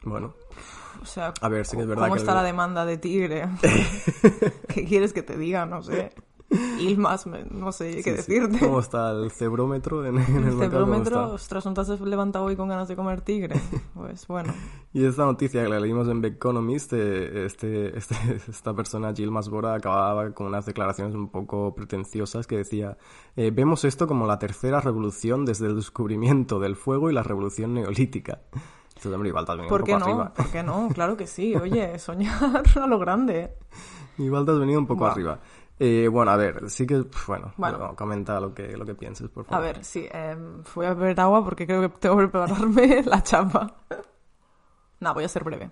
Bueno, O sea, A ver, sí que es verdad ¿cómo que está el- la demanda de tigre? ¿Qué quieres que te diga? No sé. Ilmas, me- no sé qué sí, sí. decirte. ¿Cómo está el cebrómetro en, en el El mercado? ¿Cómo cebrómetro, ostras, ¿no te has levantado hoy con ganas de comer tigre? Pues bueno. Y esta noticia que la leímos en The Economist, eh, este, este, esta persona, Jill Masbora, acababa con unas declaraciones un poco pretenciosas que decía, eh, vemos esto como la tercera revolución desde el descubrimiento del fuego y la revolución neolítica. Esto hombre, igual venido ¿Por un qué poco no? arriba. ¿Por qué no? Claro que sí. Oye, soñar a lo grande. Igual te has venido un poco Va. arriba. Eh, bueno, a ver, sí que, bueno, Bueno. bueno, comenta lo que, lo que pienses, por A favor. ver, sí. eh, voy a beber agua porque creo que tengo que prepararme la chapa. No, voy a ser breve.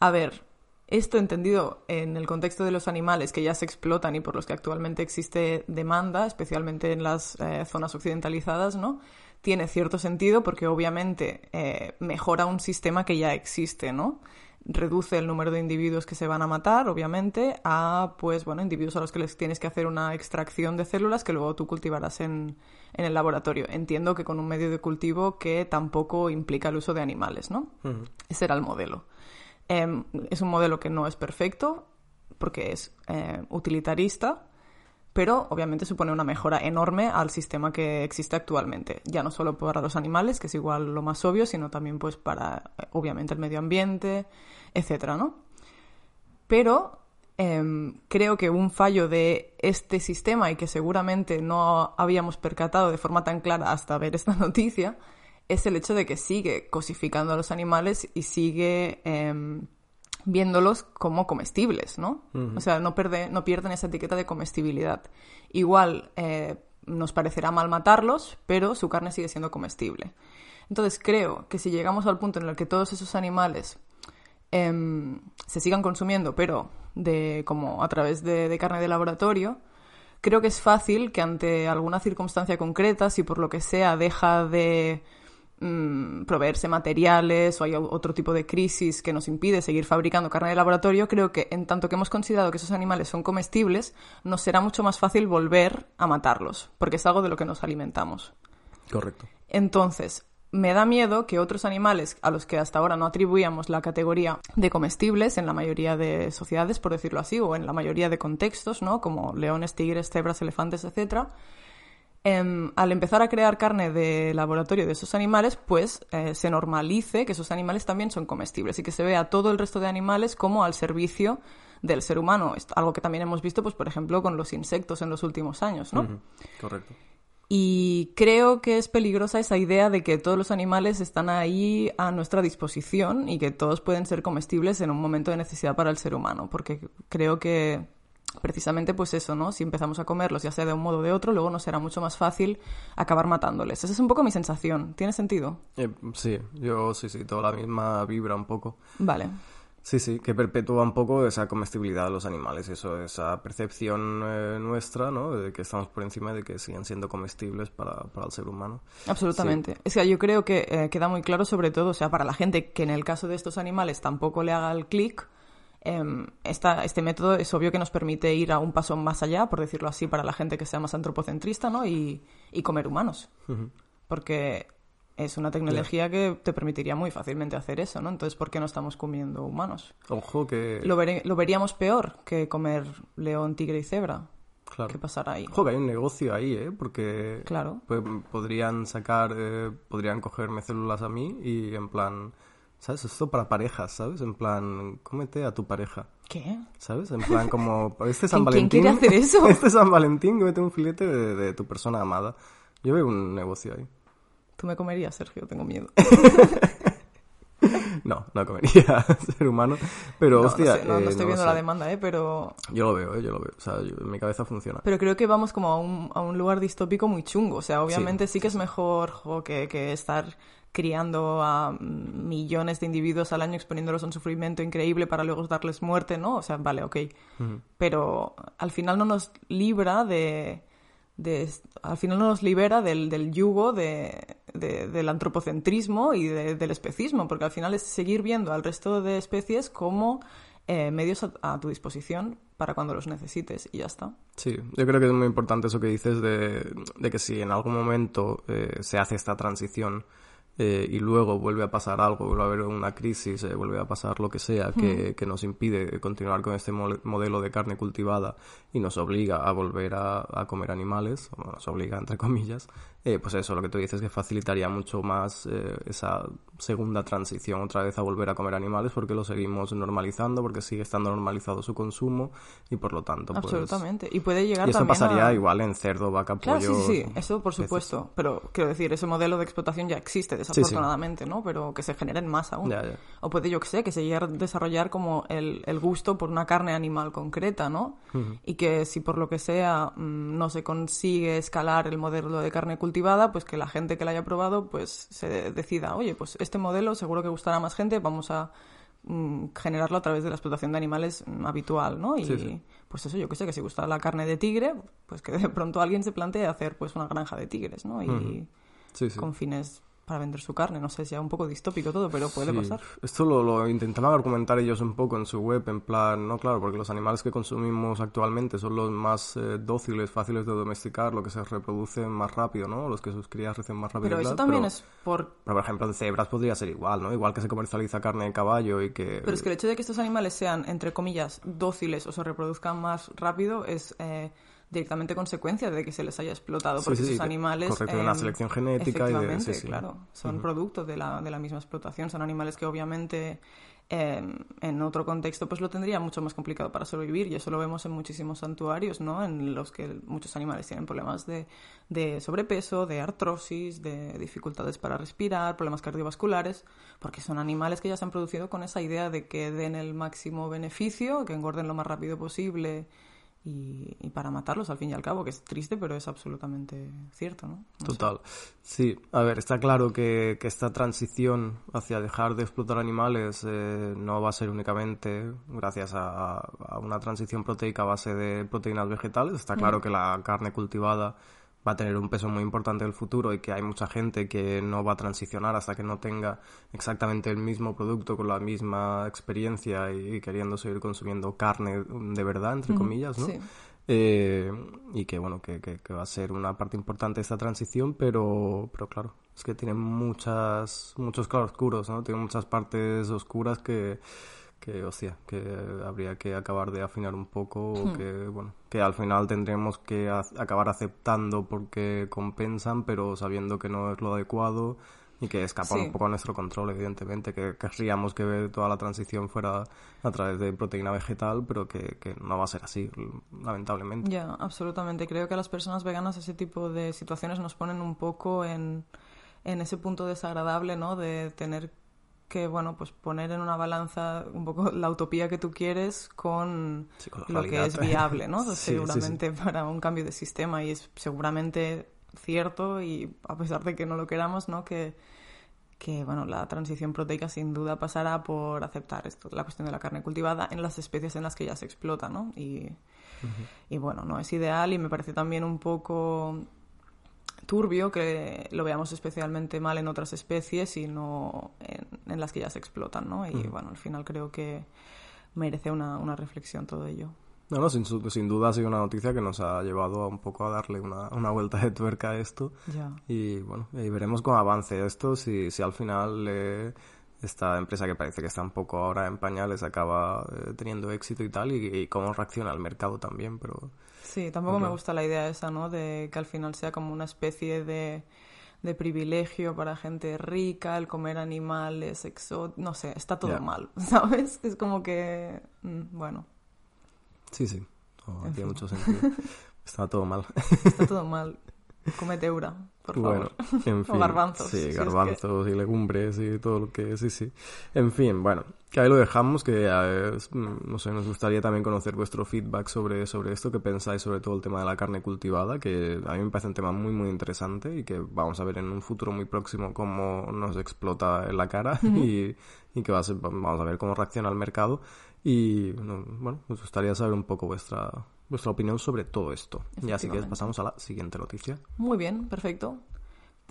A ver, esto entendido en el contexto de los animales que ya se explotan y por los que actualmente existe demanda, especialmente en las eh, zonas occidentalizadas, ¿no? Tiene cierto sentido porque obviamente eh, mejora un sistema que ya existe, ¿no? Reduce el número de individuos que se van a matar, obviamente, a pues bueno, individuos a los que les tienes que hacer una extracción de células que luego tú cultivarás en, en el laboratorio. Entiendo que con un medio de cultivo que tampoco implica el uso de animales, ¿no? Ese era el modelo. Em, es un modelo que no es perfecto porque es eh, utilitarista, pero obviamente supone una mejora enorme al sistema que existe actualmente. Ya no solo para los animales, que es igual lo más obvio, sino también pues para, eh, obviamente, el medio ambiente, etcétera, ¿no? Pero em, creo que un fallo de este sistema y que seguramente no habíamos percatado de forma tan clara hasta ver esta noticia es el hecho de que sigue cosificando a los animales y sigue em, viéndolos como comestibles, ¿no? O sea, no, perde- no pierden esa etiqueta de comestibilidad. Igual eh, nos parecerá mal matarlos, pero su carne sigue siendo comestible. Entonces creo que si llegamos al punto en el que todos esos animales em, se sigan consumiendo, pero de como a través de, de carne de laboratorio, creo que es fácil que ante alguna circunstancia concreta, si por lo que sea deja de mm, proveerse materiales o hay otro tipo de crisis que nos impide seguir fabricando carne de laboratorio, creo que en tanto que hemos considerado que esos animales son comestibles, nos será mucho más fácil volver a matarlos, porque es algo de lo que nos alimentamos. Correcto. Entonces, me da miedo que otros animales a los que hasta ahora no atribuíamos la categoría de comestibles en la mayoría de sociedades, por decirlo así, o en la mayoría de contextos, ¿no? Como leones, tigres, cebras, elefantes, etcétera, em, al empezar a crear carne de laboratorio de esos animales, pues eh, se normalice que esos animales también son comestibles y que se vea todo el resto de animales como al servicio del ser humano. Es algo que también hemos visto, pues, por ejemplo, con los insectos en los últimos años, ¿no? Correcto. Y creo que es peligrosa esa idea de que todos los animales están ahí a nuestra disposición y que todos pueden ser comestibles en un momento de necesidad para el ser humano, porque creo que precisamente pues eso, ¿no? Si empezamos a comerlos, ya sea de un modo o de otro, luego nos será mucho más fácil acabar matándoles. Esa es un poco mi sensación. ¿Tiene sentido? Eh, sí, yo sí, sí, toda la misma vibra un poco. Vale. Sí, sí, que perpetúa un poco esa comestibilidad de los animales, eso, esa percepción eh, nuestra, ¿no? De que estamos por encima de que siguen siendo comestibles para, para el ser humano. Absolutamente. Es que yo creo que eh, queda muy claro, sobre todo, o sea, para la gente que en el caso de estos animales tampoco le haga el clic, esta- este método es obvio que nos permite ir a un paso más allá, por decirlo así, para la gente que sea más antropocentrista, ¿no? Y, y comer humanos. Porque es una tecnología que te permitiría muy fácilmente hacer eso, ¿no? Entonces, ¿por qué no estamos comiendo humanos? Ojo que... Lo, veré- lo veríamos peor que comer león, tigre y cebra. Claro. ¿Qué pasará ahí? Ojo que hay un negocio ahí, ¿eh? Porque... Claro. pues, podrían sacar... eh, podrían cogerme células a mí y en plan... ¿Sabes? Esto para parejas, ¿sabes? En plan, cómete a tu pareja. ¿Qué? ¿Sabes? En plan, como este San ¿Quién- Valentín. quién quiere hacer eso? Este San Valentín, mete un filete de, de tu persona amada. Yo veo un negocio ahí. Tú me comerías, Sergio, tengo miedo. No, no comería ser humano. Pero, No, no hostia. sé, no, no eh, estoy viendo la demanda, ¿eh? Pero, Yo lo veo, eh, yo lo veo. O sea, yo- en mi cabeza funciona. pero creo que vamos como a un, a un lugar distópico muy chungo. O sea, obviamente sí, que es mejor jo, que, que estar criando a millones de individuos al año exponiéndolos a un sufrimiento increíble para luego darles muerte, ¿no? O sea, vale, ok. Pero al final no nos libra de... de al final no nos libera del, del yugo de, del antropocentrismo y del especismo, porque al final es seguir viendo al resto de especies como eh, medios a, tu disposición para cuando los necesites y ya está. Sí, yo creo que es muy importante eso que dices de, que si en algún momento eh, se hace esta transición eh, y luego vuelve a pasar algo, vuelve a haber una crisis, eh, vuelve a pasar lo que sea que, que nos impide continuar con este modelo de carne cultivada y nos obliga a volver a, a comer animales, o nos obliga entre comillas, eh, pues eso, lo que tú dices que facilitaría mucho más esa segunda transición otra vez a volver a comer animales porque lo seguimos normalizando, porque sigue estando normalizado su consumo y por lo tanto... Pues Absolutamente. Y puede llegar y esto pasaría igual en cerdo, vaca, pollo... Claro, sí, sí, eso por supuesto. Pero quiero decir, ese modelo de explotación ya existe desafortunadamente, ¿no? Pero que se generen más aún. O puede, yo que sé, que se llegue a desarrollar como el, el gusto por una carne animal concreta, ¿no? Y que si por lo que sea mm, no se consigue escalar el modelo de carne cultivada, pues que la gente que la haya probado, pues se decida, oye, pues este modelo seguro que gustará a más gente, vamos a mm, generarlo a través de la explotación de animales mm, habitual, ¿no? Y pues eso, yo que sé, que si gusta la carne de tigre, pues que de pronto alguien se plantee hacer pues una granja de tigres, ¿no? Y con fines para vender su carne. No sé si es un poco distópico todo, pero puede pasar. Esto lo, lo, intentaban argumentar ellos un poco en su web, en plan, no, claro, porque los animales que consumimos actualmente son los más eh, dóciles, fáciles de domesticar, los que se reproducen más rápido, ¿no? Los que sus crías crecen más rápido. Pero eso también es por... Pero, por ejemplo, de cebras podría ser igual, ¿no? Igual que se comercializa carne de caballo y que... Pero es que el hecho de que estos animales sean, entre comillas, dóciles o se reproduzcan más rápido es... Eh directamente consecuencia de que se les haya explotado, porque esos animales... Correcto, una selección genética y de... Sí, claro, son productos de la, de la misma explotación, son animales que obviamente em, en otro contexto pues lo tendría mucho más complicado para sobrevivir y eso lo vemos en muchísimos santuarios, ¿no? En los que muchos animales tienen problemas de, de sobrepeso, de artrosis, de dificultades para respirar, problemas cardiovasculares, porque son animales que ya se han producido con esa idea de que den el máximo beneficio, que engorden lo más rápido posible y, para matarlos al fin y al cabo, que es triste, pero es absolutamente cierto, ¿no? Total. Sí, a ver, está claro que, que, esta transición hacia dejar de explotar animales eh, no va a ser únicamente gracias a, a, una transición proteica a base de proteínas vegetales. Está claro que la carne cultivada va a tener un peso muy importante en el futuro y que hay mucha gente que no va a transicionar hasta que no tenga exactamente el mismo producto con la misma experiencia y, queriendo seguir consumiendo carne de verdad, entre comillas, ¿no? Eh, y que bueno, que, que, va a ser una parte importante de esta transición, pero, pero claro, es que tiene muchas, muchos claroscuros, ¿no? Tiene muchas partes oscuras que que hostia, que habría que acabar de afinar un poco o hmm. que bueno, que al final tendremos que acabar aceptando porque compensan, pero sabiendo que no es lo adecuado y que escapa un poco a nuestro control, evidentemente, que querríamos que toda la transición fuera a través de proteína vegetal, pero que, que no va a ser así, lamentablemente. Ya, absolutamente. Creo que a las personas veganas ese tipo de situaciones nos ponen un poco en, en ese punto desagradable, ¿no? De tener que, bueno, pues poner en una balanza un poco la utopía que tú quieres con, lo que es viable, ¿no? seguramente para un cambio de sistema y es seguramente cierto y a pesar de que no lo queramos, ¿no? Que, que bueno, la transición proteica sin duda pasará por aceptar esto, la cuestión de la carne cultivada en las especies en las que ya se explota, ¿no? Y, y bueno, no es ideal y me parece también un poco turbio que lo veamos especialmente mal en otras especies y no en, las que ya se explotan, ¿no? Y bueno, al final creo que merece una, una reflexión todo ello. No, no, sin, sin, duda ha sido una noticia que nos ha llevado a un poco a darle una, una vuelta de tuerca a esto. Y bueno, y veremos cómo avance esto, si, si al final eh, esta empresa que parece que está un poco ahora en pañales acaba eh, teniendo éxito y tal, y, cómo reacciona el mercado también, pero... Sí, tampoco me gusta la idea esa, ¿no? De que al final sea como una especie de, de privilegio para gente rica, el comer animales, exóticos, no sé, está todo mal, ¿sabes? Es como que, mm, bueno. Sí, sí, tiene mucho sentido. Está todo mal. Está todo mal. Comete eura, por favor. en fin. o garbanzos. Sí, garbanzos y legumbres y todo lo que... Sí, sí. En fin, bueno, que ahí lo dejamos, que no sé, nos gustaría también conocer vuestro feedback sobre, sobre esto, que pensáis sobre todo el tema de la carne cultivada, que a mí me parece un tema muy, muy interesante y que vamos a ver en un futuro muy próximo cómo nos explota en la cara y, y que va a ser, vamos a ver cómo reacciona el mercado. Y bueno, nos gustaría saber un poco vuestra vuestra opinión sobre todo esto. Y así que pasamos a la siguiente noticia. Muy bien, perfecto.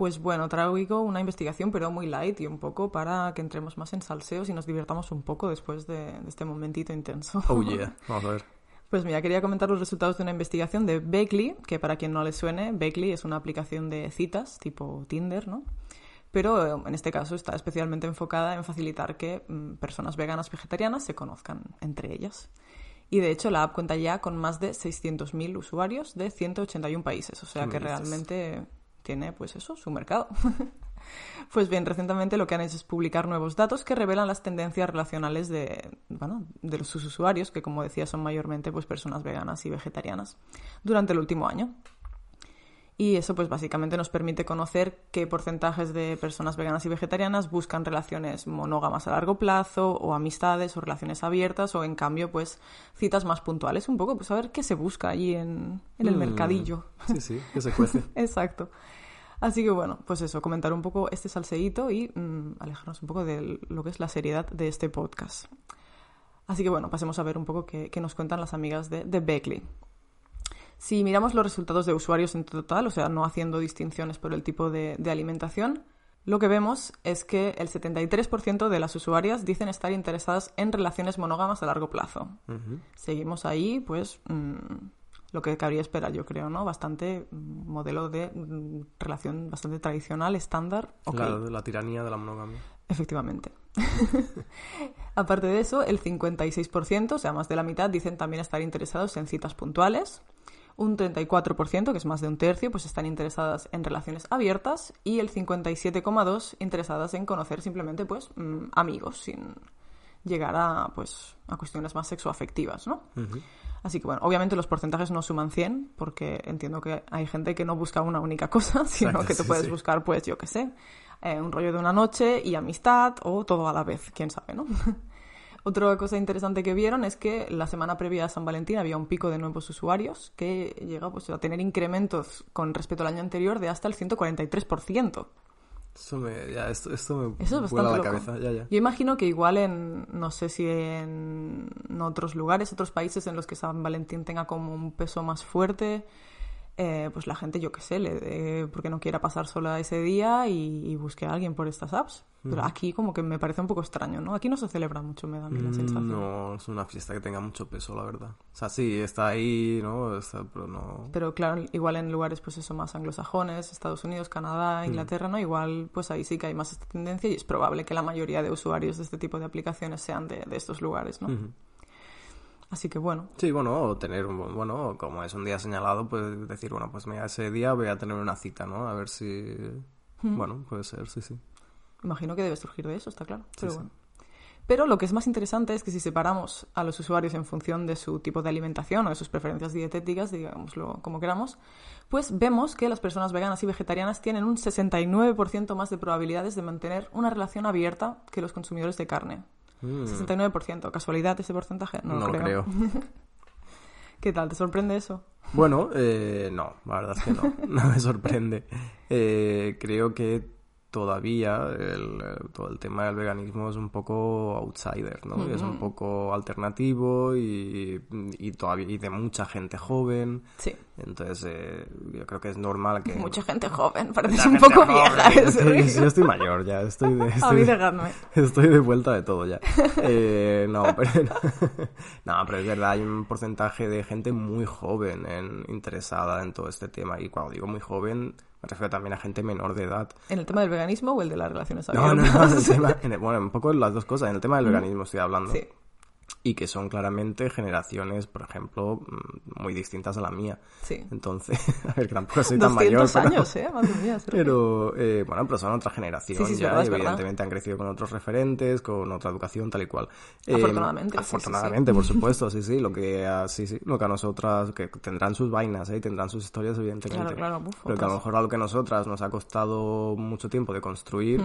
Pues bueno, traigo una investigación, pero muy light y un poco para que entremos más en salseos y nos divirtamos un poco después de, de este momentito intenso. Oh yeah, vamos a ver. Pues mira, quería comentar los resultados de una investigación de Bakely, que para quien no le suene, Bakely es una aplicación de citas tipo Tinder, ¿no? Pero eh, en este caso está especialmente enfocada en facilitar que mm, personas veganas vegetarianas se conozcan entre ellas. Y de hecho la app cuenta ya con más de 600.000 usuarios de 181 países, o sea ¿Qué que realmente tiene pues eso, su mercado. Pues bien, recientemente lo que han hecho es publicar nuevos datos que revelan las tendencias relacionales de, bueno, de sus usuarios, que como decía son mayormente pues, personas veganas y vegetarianas, durante el último año. Y eso pues básicamente nos permite conocer qué porcentajes de personas veganas y vegetarianas buscan relaciones monógamas a largo plazo o amistades o relaciones abiertas o en cambio pues citas más puntuales, un poco pues a ver qué se busca allí en, en el Mm. mercadillo. Sí, sí, que se cuece. Exacto. Así que bueno, pues eso, comentar un poco este salseíto y mm, alejarnos un poco de lo que es la seriedad de este podcast. Así que bueno, pasemos a ver un poco qué, qué nos cuentan las amigas de, de Beckley. Si miramos los resultados de usuarios en total, o sea, no haciendo distinciones por el tipo de, de alimentación, lo que vemos es que el 73% de las usuarias dicen estar interesadas en relaciones monógamas a largo plazo. Seguimos ahí, pues, mm, lo que cabría esperar, yo creo, ¿no? Bastante modelo de mm, relación bastante tradicional, estándar. ok. Claro, de la tiranía de la monogamia. Efectivamente. Aparte de eso, el 56%, o sea, más de la mitad, dicen también estar interesados en citas puntuales. Un 34%, que es más de un tercio, pues están interesadas en relaciones abiertas. Y el 57,2% interesadas en conocer simplemente, pues, mm, amigos, sin llegar a, pues, a cuestiones más sexoafectivas, ¿no? Así que bueno, obviamente los porcentajes no suman 100, porque entiendo que hay gente que no busca una única cosa, sino Exacto, que sí, puedes sí. buscar, pues yo qué sé, eh, un rollo de una noche y amistad o todo a la vez, quién sabe, ¿no? Otra cosa interesante que vieron es que la semana previa a San Valentín había un pico de nuevos usuarios que llega pues, a tener incrementos con respecto al año anterior de hasta el 143%. Eso me, ya, esto, esto me Eso es bastante la loco. cabeza, ya, ya. Yo imagino que igual en, no sé si en otros lugares, otros países en los que San Valentín tenga como un peso más fuerte, eh, pues la gente, yo qué sé, le dé- porque no quiera pasar sola ese día y, y busque a alguien por estas apps. Pero aquí como que me parece un poco extraño, ¿no? Aquí no se celebra mucho, me da a mí la Mm, sensación. No, es una fiesta que tenga mucho peso, la verdad. O sea, sí, está ahí, ¿no? Está- pero no... Pero claro, igual en lugares pues eso más anglosajones, Estados Unidos, Canadá, Inglaterra, ¿no? Igual pues ahí sí que hay más esta tendencia y es probable que la mayoría de usuarios de este tipo de aplicaciones sean de, de estos lugares, ¿no? Así que bueno, Sí, bueno, o tener, un- bueno, como es un día señalado, pues decir, bueno, pues mira, ese día voy a tener una cita, ¿no? A ver si... Bueno, puede ser, sí, sí. Imagino que debe surgir de eso, está claro. Pero sí. bueno. Pero lo que es más interesante es que si separamos a los usuarios en función de su tipo de alimentación o de sus preferencias dietéticas, digámoslo como queramos, pues vemos que las personas veganas y vegetarianas tienen un 69% más de probabilidades de mantener una relación abierta que los consumidores de carne. Mm, 69%. ¿Casualidad ese porcentaje? No, no lo lo creo. creo. ¿Qué tal? ¿Te sorprende eso? Bueno, eh, no, la verdad es que no, no me sorprende. Eh, creo que todavía el, todo el tema del veganismo es un poco outsider, ¿no? Es un poco alternativo y, y todavía y de mucha gente joven. Sí. Entonces, eh, yo creo que es normal que... Mucha gente joven, pareces un poco joven. vieja. Yo estoy, yo estoy mayor ya, estoy de... Estoy de-. Estoy de vuelta de todo ya. Eh, no, pero, no, pero es verdad, hay un porcentaje de gente muy joven en, interesada en todo este tema. Y cuando digo muy joven, me refiero también a gente menor de edad. ¿En el tema del veganismo o el de las relaciones No, no, abiertas? no, en el tema- en el- bueno, un poco las dos cosas. En el tema del veganismo estoy hablando. Sí. Y que son claramente generaciones, por ejemplo, mm, muy distintas a la mía. Sí. Entonces, a ver, que tampoco soy tan 200 mayor. pero- años, ¿eh? Madre mía. Pero, eh, bueno, pero son otra generación Sí, sí, ya, verdad, y es verdad. evidentemente han crecido con otros referentes, con otra educación, tal y cual. Eh, Afortunadamente, sí. afortunadamente, por supuesto, sí, sí, lo que a, sí, sí, lo que a nosotras, que tendrán sus vainas, ¿eh? y tendrán sus historias, evidentemente. Claro, claro, uf, pero que a lo otras. mejor algo que a nosotras nos ha costado mucho tiempo de construir,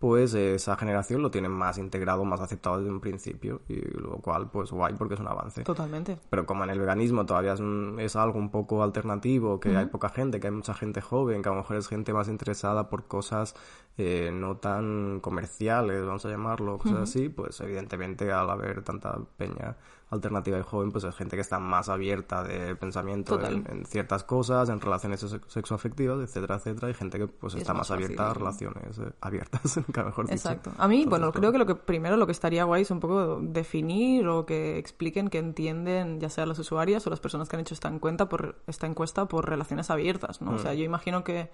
pues eh, esa generación lo tienen más integrado, más aceptado desde un principio, y lo cual, pues guay, porque es un avance. Totalmente. Pero como en el veganismo todavía es, un- es algo un poco alternativo, que hay poca gente, que hay mucha gente joven, que a lo mejor es gente más interesada por cosas eh, no tan comerciales, vamos a llamarlo, cosas así, pues evidentemente al haber tanta peña alternativa y joven, pues es gente que está más abierta de pensamiento en, en ciertas cosas, en relaciones sex- sexoafectivas, etcétera, etcétera, y gente que pues es está más más, abierta a fácil. relaciones eh, abiertas, nunca mejor dicho. Exacto. A mí, bueno, Entonces, creo que lo que primero lo que estaría guay es un poco definir o que expliquen que entienden, ya sea las usuarias o las personas que han hecho esta encuesta por esta encuesta por relaciones abiertas, ¿no? O Mm. sea, yo imagino que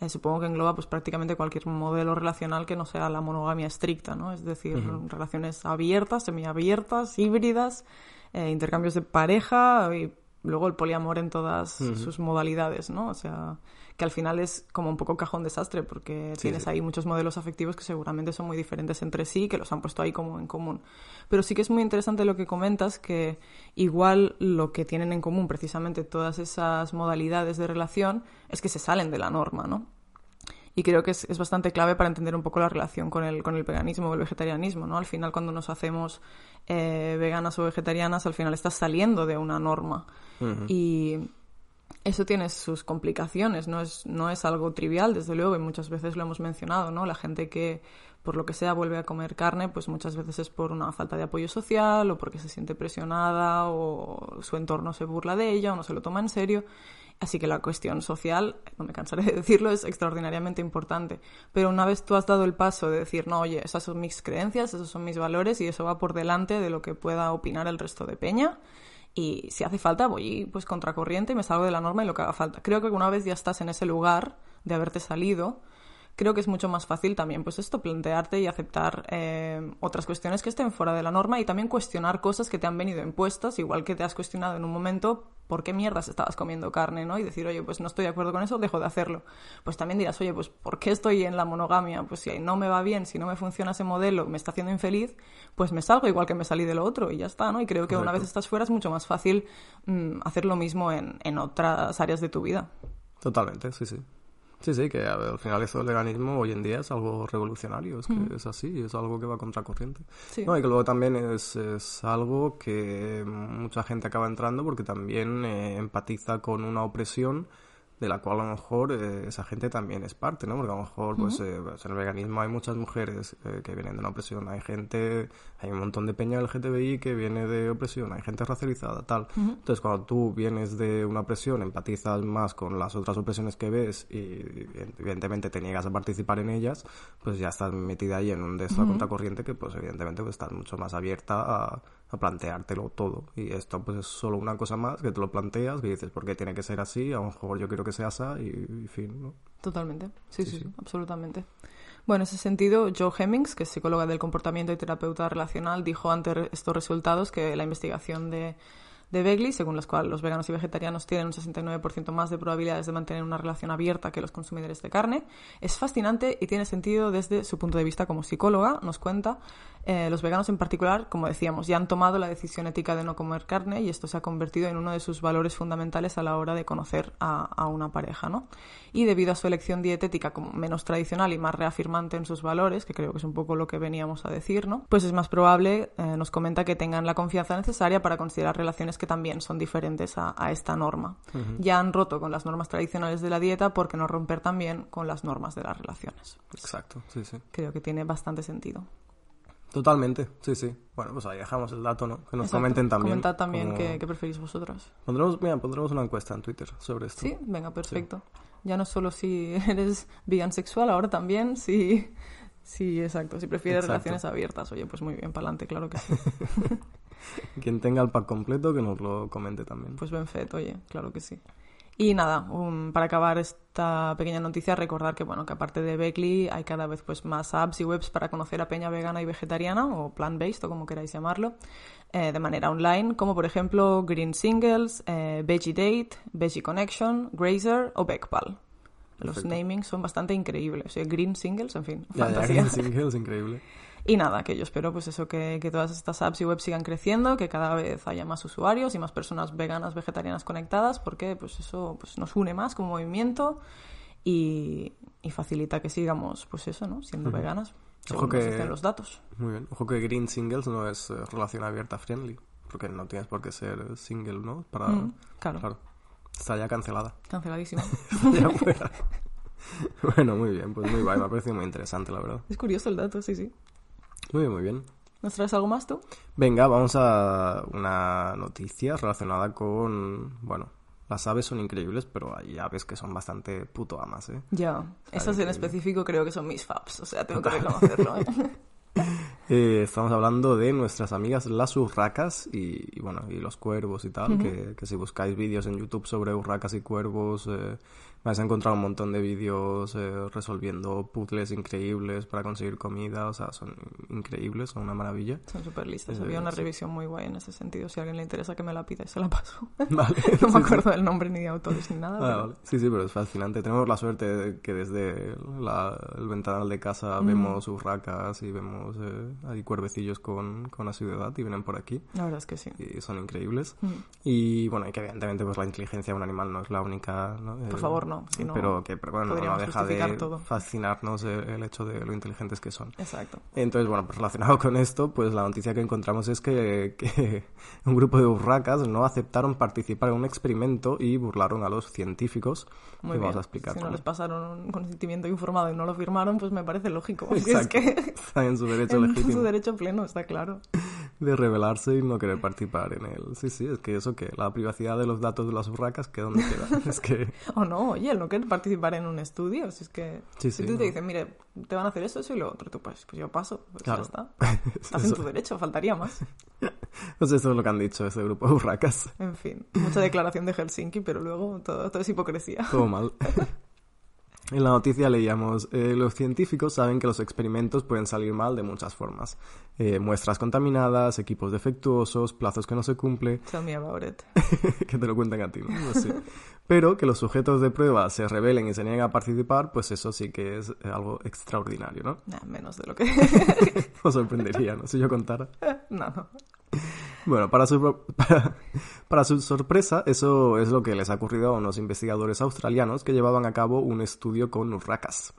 eh, supongo que engloba pues prácticamente cualquier modelo relacional que no sea la monogamia estricta, ¿no? Es decir, relaciones abiertas, semiabiertas, híbridas, eh, intercambios de pareja y luego el poliamor en todas sus modalidades, ¿no? O sea, que al final es como un poco cajón desastre porque Sí, tienes sí. ahí muchos modelos afectivos que seguramente son muy diferentes entre sí, que los han puesto ahí como en común. Pero sí que es muy interesante lo que comentas, que igual lo que tienen en común precisamente todas esas modalidades de relación es que se salen de la norma, ¿no? Y creo que es, es bastante clave para entender un poco la relación con el, con el veganismo o el vegetarianismo, ¿no? Al final, cuando nos hacemos eh, veganas o vegetarianas, al final estás saliendo de una norma. Y eso tiene sus complicaciones, no es, no es algo trivial, desde luego, y muchas veces lo hemos mencionado, ¿no? La gente que, por lo que sea, vuelve a comer carne, pues muchas veces es por una falta de apoyo social, o porque se siente presionada, o su entorno se burla de ella, o no se lo toma en serio. Así que la cuestión social, no me cansaré de decirlo, es extraordinariamente importante. Pero una vez tú has dado el paso de decir, no, oye, esas son mis creencias, esos son mis valores, y eso va por delante de lo que pueda opinar el resto de Peña, y si hace falta voy pues contracorriente y me salgo de la norma y lo que haga falta. Creo que una vez ya estás en ese lugar de haberte salido, creo que es mucho más fácil también pues esto, plantearte y aceptar eh, otras cuestiones que estén fuera de la norma y también cuestionar cosas que te han venido impuestas, igual que te has cuestionado en un momento por qué mierdas estabas comiendo carne, ¿no? Y decir, oye, pues no estoy de acuerdo con eso, dejo de hacerlo. Pues también dirás, oye, pues ¿por qué estoy en la monogamia? Pues si no me va bien, si no me funciona ese modelo, me está haciendo infeliz, pues me salgo igual que me salí de lo otro y ya está, ¿no? Y creo que una vez estás fuera es mucho más fácil mm, hacer lo mismo en, en otras áreas de tu vida. Totalmente, sí, sí. Sí, sí, que ver, al final eso del veganismo hoy en día es algo revolucionario, es que es así, es algo que va contracorriente. Sí. No, y que luego también es, es algo que mucha gente acaba entrando porque también eh, empatiza con una opresión de la cual a lo mejor eh, esa gente también es parte, ¿no? Porque a lo mejor pues, eh, pues, en el veganismo hay muchas mujeres eh, que vienen de una opresión, hay gente, hay un montón de peña LGTBI que viene de opresión, hay gente racializada, tal. Entonces cuando tú vienes de una opresión, empatizas más con las otras opresiones que ves y evidentemente te niegas a participar en ellas, pues ya estás metida ahí en un de esta contracorriente que pues evidentemente pues, estás mucho más abierta a, a planteártelo todo. Y esto pues es solo una cosa más que te lo planteas, que dices, ¿por qué tiene que ser así? A lo mejor yo quiero que sea así y, y fin, ¿no? Totalmente, sí, sí, sí, absolutamente. Bueno, en ese sentido, Joe Hemmings, que es psicóloga del comportamiento y terapeuta relacional, dijo ante estos resultados que la investigación de, de Begley, según la cual los veganos y vegetarianos tienen un 69% más de probabilidades de mantener una relación abierta que los consumidores de carne, es fascinante y tiene sentido desde su punto de vista como psicóloga, nos cuenta. Eh, los veganos en particular, como decíamos, ya han tomado la decisión ética de no comer carne y esto se ha convertido en uno de sus valores fundamentales a la hora de conocer a, a una pareja, ¿no? Y debido a su elección dietética como menos tradicional y más reafirmante en sus valores, que creo que es un poco lo que veníamos a decir, ¿no? Pues es más probable, eh, nos comenta, que tengan la confianza necesaria para considerar relaciones que también son diferentes a, a esta norma. Ya han roto con las normas tradicionales de la dieta, porque no romper también con las normas de las relaciones? Exacto, sí, sí. Creo que tiene bastante sentido. Totalmente, sí, sí. Bueno, pues ahí dejamos el dato, ¿no? Que nos Exacto. comenten también. Comentad también cómo- qué, qué preferís vosotros. Pondremos, mira, pondremos una encuesta en Twitter sobre esto. Sí, venga, perfecto. Ya no solo si eres sexual, ahora también si... Sí, exacto. Si prefieres Exacto. relaciones abiertas, oye, pues muy bien, para adelante, claro que sí. Quien tenga el pack completo que nos lo comente también. Pues ben fet, oye, claro que sí. Y nada, um, para acabar esta pequeña noticia, recordar que bueno, que aparte de Beckley hay cada vez pues más apps y webs para conocer a peña vegana y vegetariana o plant-based o como queráis llamarlo, eh, de manera online, como por ejemplo Green Singles, eh, Veggie Date, Veggie Connection, Grazer o Beckpal. Los namings son bastante increíbles. O sea, Green Singles, en fin, Ya, ya, fantasía. Green Singles, increíble. Y nada, que yo espero pues eso, que, que todas estas apps y webs sigan creciendo, que cada vez haya más usuarios y más personas veganas, vegetarianas conectadas, porque pues eso pues nos une más como movimiento y, y facilita que sigamos pues eso, ¿no? Siendo veganas, según Ojo que- los datos. Muy bien. Ojo que Green Singles no es eh, relación abierta friendly. Porque no tienes por qué ser single, ¿no? Para... Mm, claro, Claro. Está ya cancelada. canceladísimo. ya fuera. bueno, muy bien. Pues muy guay. Me ha parecido muy interesante, la verdad. es curioso el dato, sí, sí. Muy bien, muy bien. ¿Nos traes algo más tú? Venga, vamos a una noticia relacionada con, bueno, las aves son increíbles, pero hay aves que son bastante puto amas, ¿eh? Ya, esas en específico creo que son mis faps, o sea, tengo que reconocerlo, ¿eh? Eh, estamos hablando de nuestras amigas las urracas y, y bueno, y los cuervos y tal, que, que si buscáis vídeos en YouTube sobre urracas y cuervos, eh, vais a encontrar un montón de vídeos eh, resolviendo puzzles increíbles para conseguir comida, o sea, son increíbles, son una maravilla. Son súper listas. Eh, Había una sí. revisión muy guay en ese sentido. Si a alguien le interesa que me la pida y se la paso. Vale. no me acuerdo del nombre ni de autores ni nada. Ah, pero- vale. Sí, sí, pero es fascinante. Tenemos la suerte de que desde la- el ventanal de casa vemos urracas y vemos eh, hay cuervecillos con, con asiduidad y vienen por aquí La verdad es que sí. y son increíbles. Mm. Y bueno, y que evidentemente pues la inteligencia de un animal no es la única... ¿no? Por favor, no. Si no, pero que pero bueno, no deja de todo. fascinarnos el, hecho de lo inteligentes que son. Exacto. Entonces, bueno, pues relacionado con esto, pues la noticia que encontramos es que, que un grupo de urracas no aceptaron participar en un experimento y burlaron a los científicos. Muy bien. vamos a explicar. si no les pasaron un consentimiento informado y no lo firmaron, pues me parece lógico. Porque es Exacto. que Están en su derecho en legítimo su derecho pleno, está claro. De rebelarse y no querer participar en él. Sí, sí, es que eso que la privacidad de los datos de las urracas, ¿que dónde queda? es que... O no, oye, el no querer participar en un estudio. Si es que Sí, si sí, tú no. te dicen, mire, te van a hacer eso, eso y lo otro, tú pues, pues yo paso, pues Claro. ya está. Estás en tu derecho, faltaría más. Pues eso es lo que han dicho ese grupo de urracas. En fin, mucha declaración de Helsinki, pero luego todo, todo es hipocresía. Todo mal. En la noticia leíamos, eh, los científicos saben que los experimentos pueden salir mal de muchas formas. Eh, muestras contaminadas, equipos defectuosos, plazos que no se cumplen, Tell me about it. que te lo cuentan a ti, ¿no? Pues sí. Pero que los sujetos de prueba se rebelen y se nieguen a participar, pues eso sí que es eh, algo extraordinario, ¿no? Nah, menos de lo que... Os sorprendería, ¿no? Si yo contara. no, no. Bueno, para su, para, para su sorpresa, eso es lo que les ha ocurrido a unos investigadores australianos que llevaban a cabo un estudio con urracas.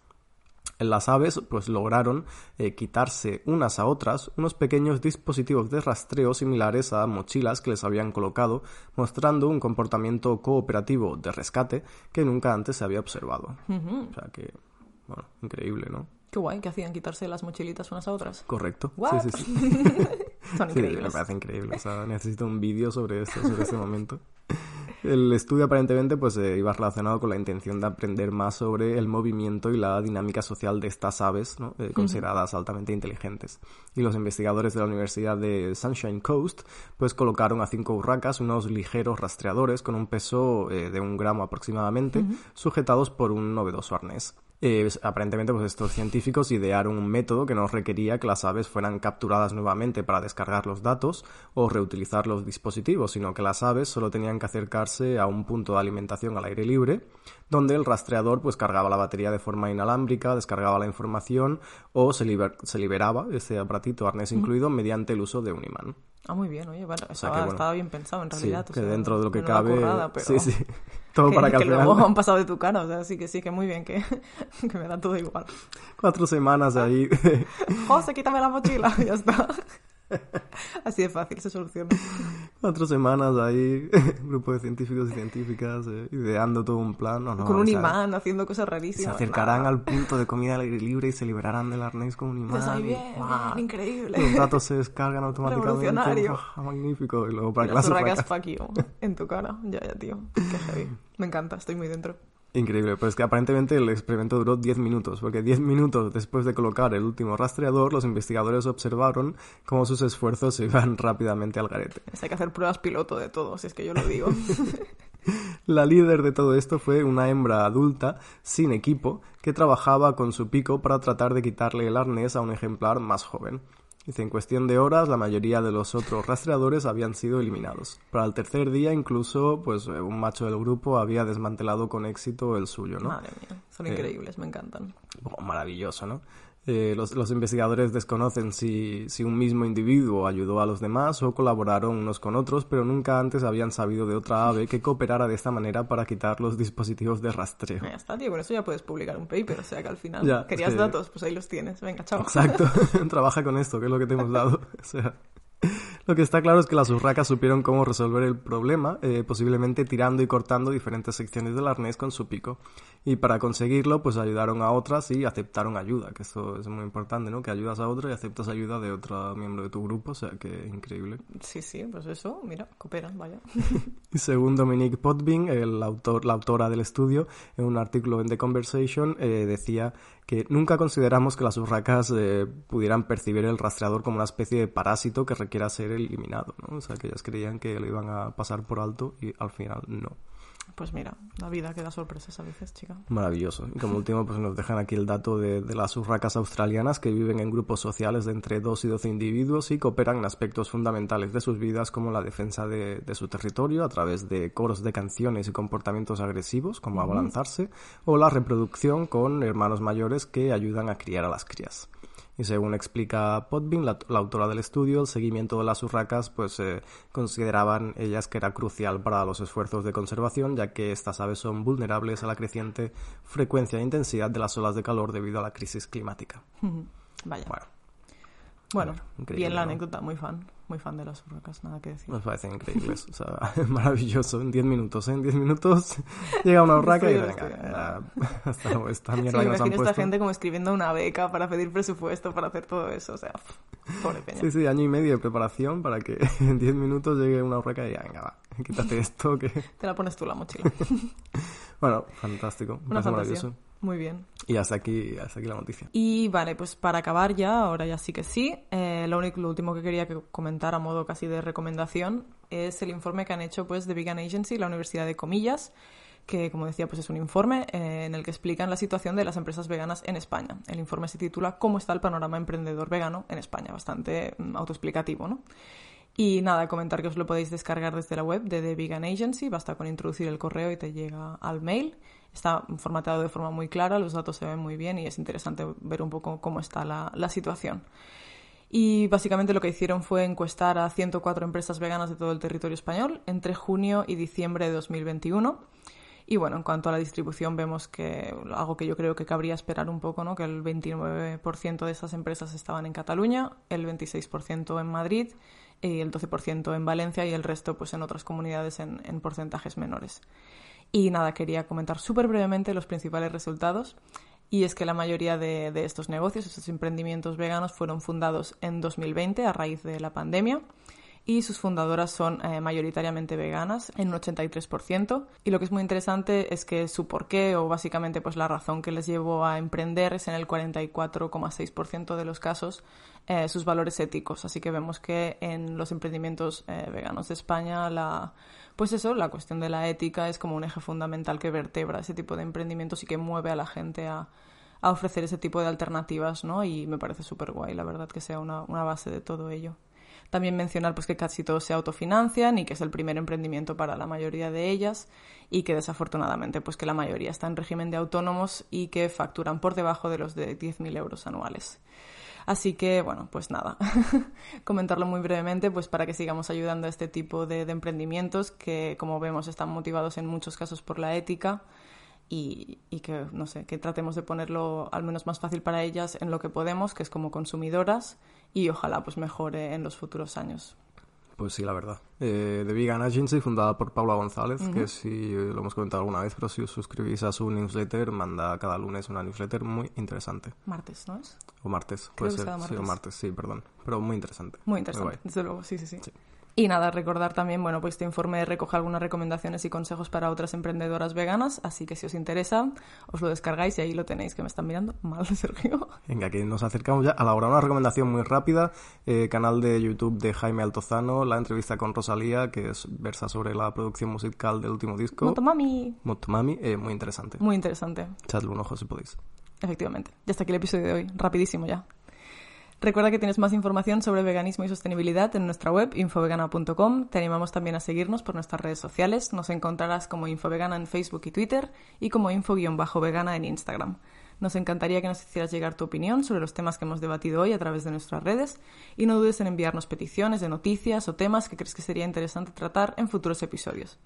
Las aves pues lograron eh, quitarse unas a otras unos pequeños dispositivos de rastreo similares a mochilas que les habían colocado, mostrando un comportamiento cooperativo de rescate que nunca antes se había observado. O sea que, bueno, increíble, ¿no? Qué guay que hacían quitarse las mochilitas unas a otras. Correcto. Sí, sí, sí. Son Sí, me parece increíble. O sea, necesito un vídeo sobre esto, sobre este momento. El estudio aparentemente pues eh, iba relacionado con la intención de aprender más sobre el movimiento y la dinámica social de estas aves, ¿no? Eh, consideradas altamente inteligentes. Y los investigadores de la Universidad de Sunshine Coast pues colocaron a cinco urracas unos ligeros rastreadores con un peso eh, de un gramo aproximadamente, sujetados por un novedoso arnés. Eh, aparentemente, pues estos científicos idearon un método que no requería que las aves fueran capturadas nuevamente para descargar los datos o reutilizar los dispositivos, sino que las aves solo tenían que acercarse a un punto de alimentación al aire libre, donde el rastreador pues cargaba la batería de forma inalámbrica, descargaba la información o se, liber- se liberaba ese aparatito, arnés incluido, mediante el uso de un imán. Ah, muy bien, oye, bueno, sea estaba, que, bueno, estaba bien pensado en Sí, realidad. o que dentro de lo que cabe... currada, pero Sí, sí. Todo que, para que, que luego han pasado de tu cara, o sea, sí que sí, que muy bien, que, que me da todo igual. Cuatro semanas ahí José, quítame la mochila, ya está. Así de fácil se soluciona. Cuatro semanas ahí, grupo de científicos y científicas eh, ideando todo un plan. No, no, Con un imán, haciendo cosas Se rarísimas. acercarán nada. al punto de comida al aire libre y se liberarán del arnés con un imán. Pues ahí y bien, bien, increíble. Los datos se descargan automáticamente. Revolucionario. ¡guau! Magnífico. Y luego para las you en tu cara. Ya, ya, tío. Qué heavy. Me encanta, estoy muy dentro. Increíble, pero es que aparentemente el experimento duró 10 minutos, porque 10 minutos después de colocar el último rastreador, los investigadores observaron cómo sus esfuerzos se iban rápidamente al garete. Es hay que hacer pruebas piloto de todo, si es que yo lo digo. La líder de todo esto fue una hembra adulta sin equipo que trabajaba con su pico para tratar de quitarle el arnés a un ejemplar más joven. Dice, en cuestión de horas, la mayoría de los otros rastreadores habían sido eliminados. Para el tercer día, incluso, pues eh, un macho del grupo había desmantelado con éxito el suyo, ¿no? Madre mía, son Eh, increíbles, me encantan. Oh, maravilloso, ¿no? Eh, los, los investigadores desconocen si, si un mismo individuo ayudó a los demás o colaboraron unos con otros, pero nunca antes habían sabido de otra ave que cooperara de esta manera para quitar los dispositivos de rastreo. Ya está, tío, con eso ya puedes publicar un paper, o sea que al final Ya, querías sí. datos, pues ahí los tienes. Venga, chao. Exacto, trabaja con esto, que es lo que te hemos dado. O sea, Lo que está claro es que las urracas supieron cómo resolver el problema, eh, posiblemente tirando y cortando diferentes secciones del arnés con su pico. Y para conseguirlo, pues ayudaron a otras y aceptaron ayuda, que eso es muy importante, ¿no? Que ayudas a otro y aceptas ayuda de otro miembro de tu grupo, o sea que increíble. Sí, sí, pues eso, mira, cooperan, vaya. y según Dominique Potvin, el autor, la autora del estudio, en un artículo en The Conversation, eh, decía que nunca consideramos que las urracas eh, pudieran percibir el rastreador como una especie de parásito que requiera ser eliminado, ¿no? O sea, que ellas creían que lo iban a pasar por alto y al final no. Pues mira, la vida que da sorpresas a veces, chica. Maravilloso. Y como último, pues nos dejan aquí el dato de, las urracas australianas que viven en grupos sociales de entre 2 y 12 individuos y cooperan en aspectos fundamentales de sus vidas como la defensa de, su territorio a través de coros de canciones y comportamientos agresivos como abalanzarse o la reproducción con hermanos mayores que ayudan a criar a las crías. Y según explica Podbin, la, autora del estudio, el seguimiento de las urracas pues eh, consideraban ellas que era crucial para los esfuerzos de conservación, ya que estas aves son vulnerables a la creciente frecuencia e intensidad de las olas de calor debido a la crisis climática. Vaya. Bueno, bueno, bien la anécdota, muy fan, muy fan de las urracas, nada que decir. Me parecen increíbles, o sea, maravilloso, en 10 minutos, ¿eh? En 10 minutos llega una urraca y venga, hasta esta mierda sí, que nos han puesto. esta gente como escribiendo una beca para pedir presupuesto para hacer todo eso, o sea, pobre peña. Sí, sí, año y medio de preparación para que en 10 minutos llegue una urraca y ya, venga, va, quítate esto que... Te la pones tú la mochila. bueno, fantástico, una maravilloso. Muy bien. Y hasta aquí, hasta aquí la noticia. Y vale, pues para acabar ya, ahora ya sí que sí, eh, lo, único, lo último que quería que comentar a modo casi de recomendación es el informe que han hecho pues de Vegan Agency, la Universidad de Comillas, que como decía pues es un informe eh, en el que explican la situación de las empresas veganas en España. El informe se titula ¿Cómo está el panorama emprendedor vegano en España? Bastante mm, autoexplicativo, ¿no? Y nada, comentar que os lo podéis descargar desde la web de The Vegan Agency, basta con introducir el correo y te llega al mail. Está formateado de forma muy clara, los datos se ven muy bien y es interesante ver un poco cómo está la, la situación. Y básicamente lo que hicieron fue encuestar a 104 empresas veganas de todo el territorio español entre junio y diciembre de 2021. Y bueno, en cuanto a la distribución, vemos que algo que yo creo que cabría esperar un poco, ¿no? Que el 29% de esas empresas estaban en Cataluña, el 26% en Madrid y el 12% en Valencia y el resto pues en otras comunidades en, en porcentajes menores. Y nada, quería comentar súper brevemente los principales resultados. Y es que la mayoría de, estos negocios, estos emprendimientos veganos, fueron fundados en 2020 a raíz de la pandemia y sus fundadoras son eh, mayoritariamente veganas en un 83%. Y lo que es muy interesante es que su porqué o básicamente pues la razón que les llevó a emprender es en el 44,6% de los casos eh, sus valores éticos. Así que vemos que en los emprendimientos eh, veganos de España la pues eso, la cuestión de la ética es como un eje fundamental que vertebra ese tipo de emprendimientos y que mueve a la gente a, ofrecer ese tipo de alternativas, ¿no? Y me parece súper guay, la verdad, que sea una, base de todo ello. También mencionar pues que casi todos se autofinancian y que es el primer emprendimiento para la mayoría de ellas y que desafortunadamente pues que la mayoría está en régimen de autónomos y que facturan por debajo de los de 10.000 euros anuales. Así que, bueno, pues nada, comentarlo muy brevemente, pues para que sigamos ayudando a este tipo de, emprendimientos que, como vemos, están motivados en muchos casos por la ética y, y, que, no sé, que tratemos de ponerlo al menos más fácil para ellas en lo que podemos, que es como consumidoras, y ojalá pues mejore en los futuros años. Pues sí, la verdad. Eh, The Vegan Agency, fundada por Paula González, que sí lo hemos comentado alguna vez, pero si os suscribís a su newsletter, manda cada lunes una newsletter muy interesante. Martes, ¿no es? O martes, puede ser. Sí, o martes, sí, perdón. Pero muy interesante. Muy interesante, desde luego, sí, sí, sí. Y nada, recordar también, bueno, pues este informe recoge algunas recomendaciones y consejos para otras emprendedoras veganas, así que si os interesa, os lo descargáis y ahí lo tenéis, que me están mirando mal, Sergio. Venga, que nos acercamos ya a la hora. Una recomendación muy rápida, eh, canal de YouTube de Jaime Altozano, la entrevista con Rosalía, que es, versa sobre la producción musical del último disco. Motomami. Motomami, eh, muy interesante. Muy interesante. Echadle un ojo si podéis. Efectivamente. Ya está aquí el episodio de hoy, rapidísimo ya. Recuerda que tienes más información sobre veganismo y sostenibilidad en nuestra web infovegana.com. Te animamos también a seguirnos por nuestras redes sociales. Nos encontrarás como Infovegana en Facebook y Twitter y como info-vegana en Instagram. Nos encantaría que nos hicieras llegar tu opinión sobre los temas que hemos debatido hoy a través de nuestras redes y no dudes en enviarnos peticiones de noticias o temas que crees que sería interesante tratar en futuros episodios.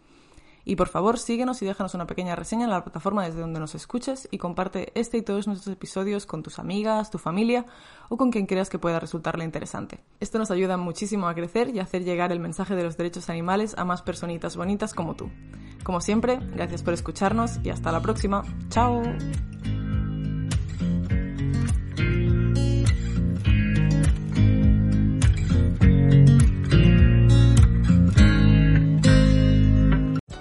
Y por favor, síguenos y déjanos una pequeña reseña en la plataforma desde donde nos escuches y comparte este y todos nuestros episodios con tus amigas, tu familia o con quien creas que pueda resultarle interesante. Esto nos ayuda muchísimo a crecer y a hacer llegar el mensaje de los derechos animales a más personitas bonitas como tú. Como siempre, gracias por escucharnos y hasta la próxima. ¡Chao!